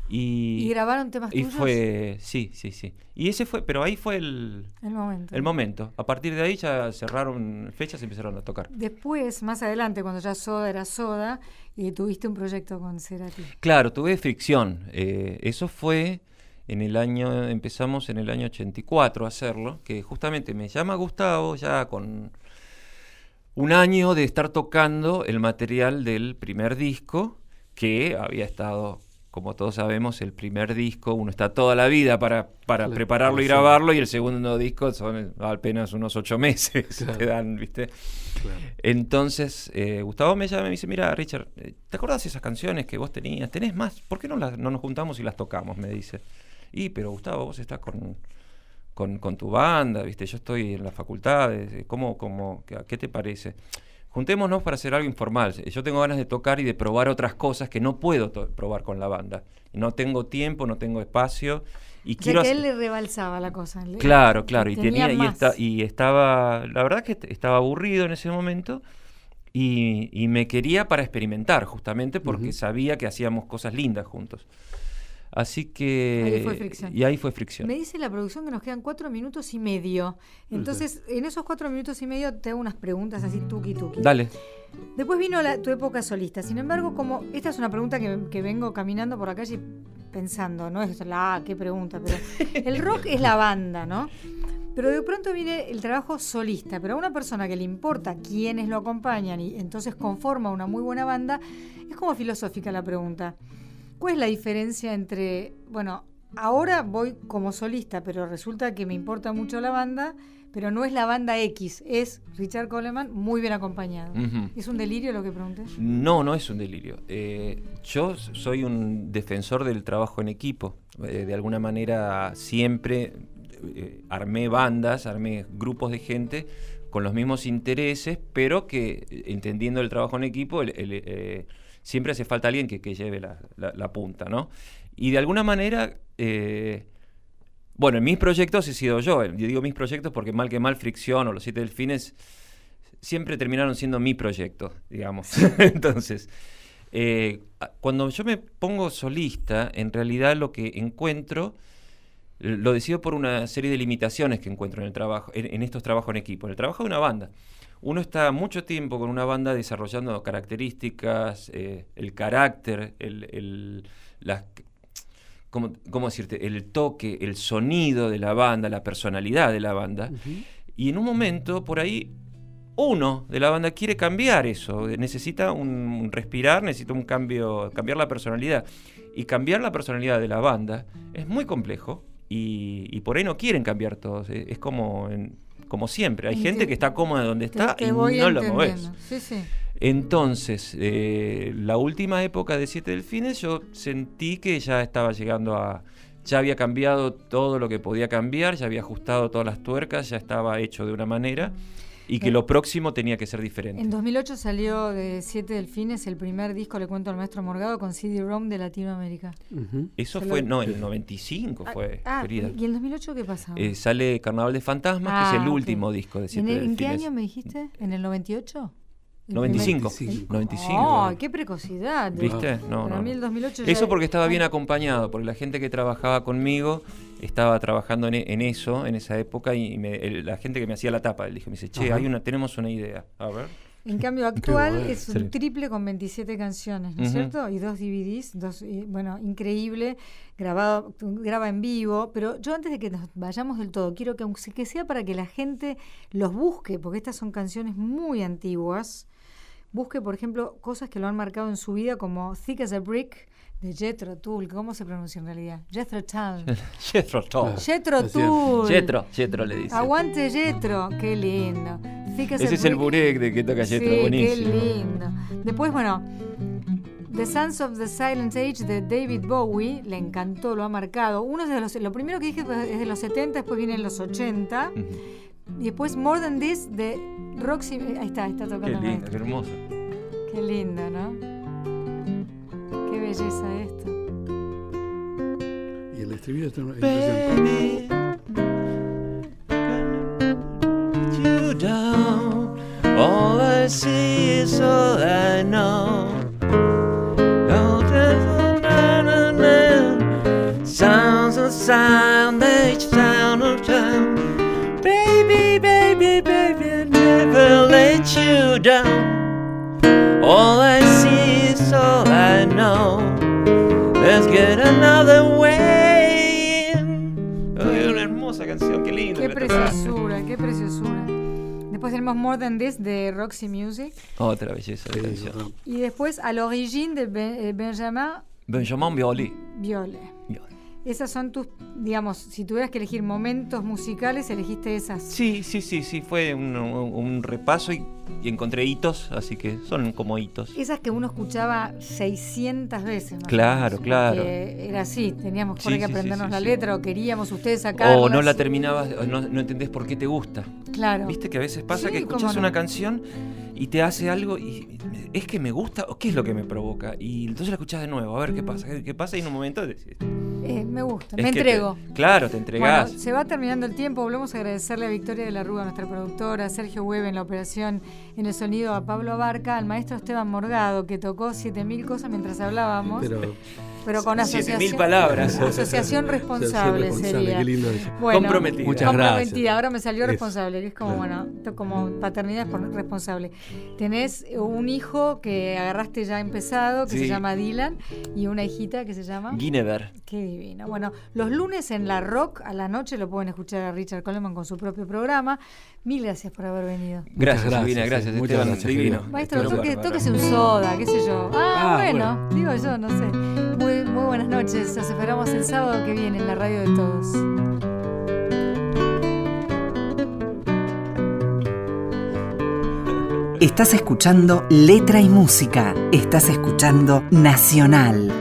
Y, ¿Y grabaron temas y tuyos? fue, sí, sí, sí. Y ese fue, pero ahí fue el, El momento. el momento. A partir de ahí ya cerraron fechas y empezaron a tocar. Después, más adelante, cuando ya Soda era Soda, y tuviste un proyecto con Cerati. Claro, tuve fricción. Eh, eso fue en el año, empezamos en el año 84 a hacerlo, que justamente me llama Gustavo ya con un año de estar tocando el material del primer disco, que había estado, como todos sabemos, el primer disco, uno está toda la vida para, para Claro, prepararlo y sí. grabarlo, y el segundo disco son apenas unos ocho meses, Claro. te dan, ¿viste? Claro. Entonces, eh, Gustavo me llama y me dice, mira, Richard, eh, ¿te acordás de esas canciones que vos tenías? ¿Tenés más? ¿Por qué no, las, no nos juntamos y las tocamos? Me dice. Y, pero Gustavo, vos estás con, con, con tu banda, ¿viste? Yo estoy en la facultad, eh, ¿cómo, cómo, qué, qué te parece? Juntémonos para hacer algo informal. Yo tengo ganas de tocar y de probar otras cosas que no puedo probar con la banda. No tengo tiempo, no tengo espacio. Y O sea quiero que hacer- él le rebalsaba la cosa. le- Claro, claro, y tenía tenía y, más. esta- y estaba, la verdad que est- estaba aburrido en ese momento y, y me quería para experimentar justamente porque sabía que hacíamos cosas lindas juntos. Así que Ahí fue fricción. y ahí fue fricción. Me dice la producción que nos quedan cuatro minutos y medio. Entonces, en esos cuatro minutos y medio te hago unas preguntas así tuki tuki. Dale. Después vino la- tu época solista. Sin embargo, como esta es una pregunta que, que vengo caminando por la calle pensando, no es la ah, qué pregunta, pero (laughs) el rock es la banda, ¿no? Pero de pronto viene el trabajo solista, pero a una persona que le importa quiénes lo acompañan y entonces conforma una muy buena banda, es como filosófica la pregunta. ¿Cuál es la diferencia entre, bueno, ahora voy como solista, pero resulta que me importa mucho la banda, pero no es la banda X, es Richard Coleman muy bien acompañado? ¿Es un delirio lo que pregunté? No, no es un delirio. Eh, yo soy un defensor del trabajo en equipo. Eh, de alguna manera siempre eh, armé bandas, armé grupos de gente con los mismos intereses, pero que entendiendo el trabajo en equipo, el- el, siempre hace falta alguien que, que lleve la, la- la punta, ¿no? Y de alguna manera, eh, bueno, en mis proyectos he sido yo. Yo digo mis proyectos porque mal que mal, Fricción o Los Siete Delfines siempre terminaron siendo mi proyecto, digamos. (laughs) Entonces, eh, cuando yo me pongo solista, en realidad lo que encuentro eh, lo decido por una serie de limitaciones que encuentro en el trabajo, en, en estos trabajos en equipo. En el trabajo de una banda. Uno está mucho tiempo con una banda desarrollando características, eh, el carácter, el, el- las ¿cómo, cómo decirte? El toque, el sonido de la banda, la personalidad de la banda. Y en un momento, por ahí, uno de la banda quiere cambiar eso. Necesita un, un respirar, necesita un cambio, cambiar la personalidad. Y cambiar la personalidad de la banda es muy complejo. Y, y por ahí no quieren cambiar todos. Es, es como, en- como siempre. Hay gente que está cómoda donde está te y no lo moves. Sí, sí. Entonces, eh, la última época de Siete Delfines, yo sentí que ya estaba llegando a. Ya había cambiado todo lo que podía cambiar, ya había ajustado todas las tuercas, ya estaba hecho de una manera y que lo próximo tenía que ser diferente. En 2008 salió de Siete Delfines el primer disco, le cuento al maestro Morgado, con CD-ROM de Latinoamérica. Eso se fue, lo- no, en el 95 fue, Ah, querida. ¿y en 2008 qué pasaba? Eh, sale Carnaval de Fantasmas, que es Ah, el ok. último disco de ¿En, Siete el- en qué Delfines. año me dijiste? ¿En el 98? El 95. 95. 95. ¡Oh, qué precocidad! ¿Viste? No, Para no. mí el 2008 ya- Eso porque estaba bien acompañado, porque la gente que trabajaba conmigo estaba trabajando en, e- en eso, en esa época, y me- el- la gente que me hacía la tapa, él dijo, me dice, che, Ajá. hay una, tenemos una idea. A ver. En cambio, (laughs) actual bueno. es un Sí. triple con 27 canciones, ¿no es cierto? Y dos DVDs, dos, eh, bueno, increíble, grabado, graba en vivo, pero yo antes de que nos vayamos del todo, quiero que aunque que sea para que la gente los busque, porque estas son canciones muy antiguas, busque, por ejemplo, cosas que lo han marcado en su vida, como Thick as a Brick, de Jethro Tull, ¿cómo se pronuncia en realidad? Jethro Tull. (laughs) Jethro Tull. Jethro Así es. Tull. Jethro, Jethro le dice. Aguante Jethro, qué lindo. A Ese es el burek de que toca Jethro, Sí, buenísimo. qué lindo. Después, bueno, The Sons of the Silent Age de David Bowie, le encantó, lo ha marcado. Uno es de los, lo primero que dije es de los 70, después viene en los 80. Ujú. Y después More Than This de Roxy. Ahí está, está tocando. Qué el lindo, qué hermoso. Qué lindo, ¿no? Qué belleza esto. estribillo está en- Baby, you down. All I see is all I know. Sounds of sound, each sound of sound. Baby, baby, baby, I never let you down. All I all I know. Let's get another way. Ay, una hermosa canción, qué lindo. Qué preciosura, qué preciosura. Después tenemos More Than This de Roxy Music. Otra belleza de canción. Y después A l'origine de Ben- eh, Benjamin Benjamin Biolay. Viole. Esas son tus, digamos, si tuvieras que elegir momentos musicales, elegiste esas. Sí, sí, sí, sí, fue un, un- repaso y, y encontré hitos, así que son como hitos. Esas que uno escuchaba 600 veces. más Claro, menos, claro. Era así, teníamos Sí, que sí, aprendernos sí, la letra o queríamos ustedes sacarlas. O no la terminabas, o no, no entendés por qué te gusta. Claro. Viste que a veces pasa Sí, que escuchas no. una canción y te hace algo y es que me gusta o qué es lo que me provoca. Y entonces la escuchas de nuevo, a ver qué pasa, qué, qué pasa y en un momento decís, Eh, me gusta, es me te- entrego. claro, te entregás. Bueno, se va terminando el tiempo. Volvemos a agradecerle a Victoria de la Rúa, nuestra productora, a Sergio Web en la operación, en el sonido, a Pablo Barca, al maestro Esteban Morgado, que tocó 7000 cosas mientras hablábamos, pero, Pero con asociación. mil palabras. Asociación (laughs) responsable, sería. Qué lindo. Bueno, Comprometida. Muchas comprometida. gracias. Ahora me salió Es, responsable, que es como, claro. bueno, como paternidad responsable. Tenés un hijo que agarraste ya empezado, que se llama Dylan, y una hijita que se llama... Guinevere. Qué divino. Bueno, los lunes en la Rock a la noche lo pueden escuchar a Richard Coleman con su propio programa. Mil gracias por haber venido. Gracias, gracias, Silvina, sí, gracias, muchas Esteban, gracias, divino. Maestro, toque, tóquese un soda, qué sé yo. Ah, Ah, bueno, digo yo, no sé. Muy, muy buenas noches. Los esperamos el sábado que viene en la radio de todos. Estás escuchando Letra y Música. Estás escuchando Nacional.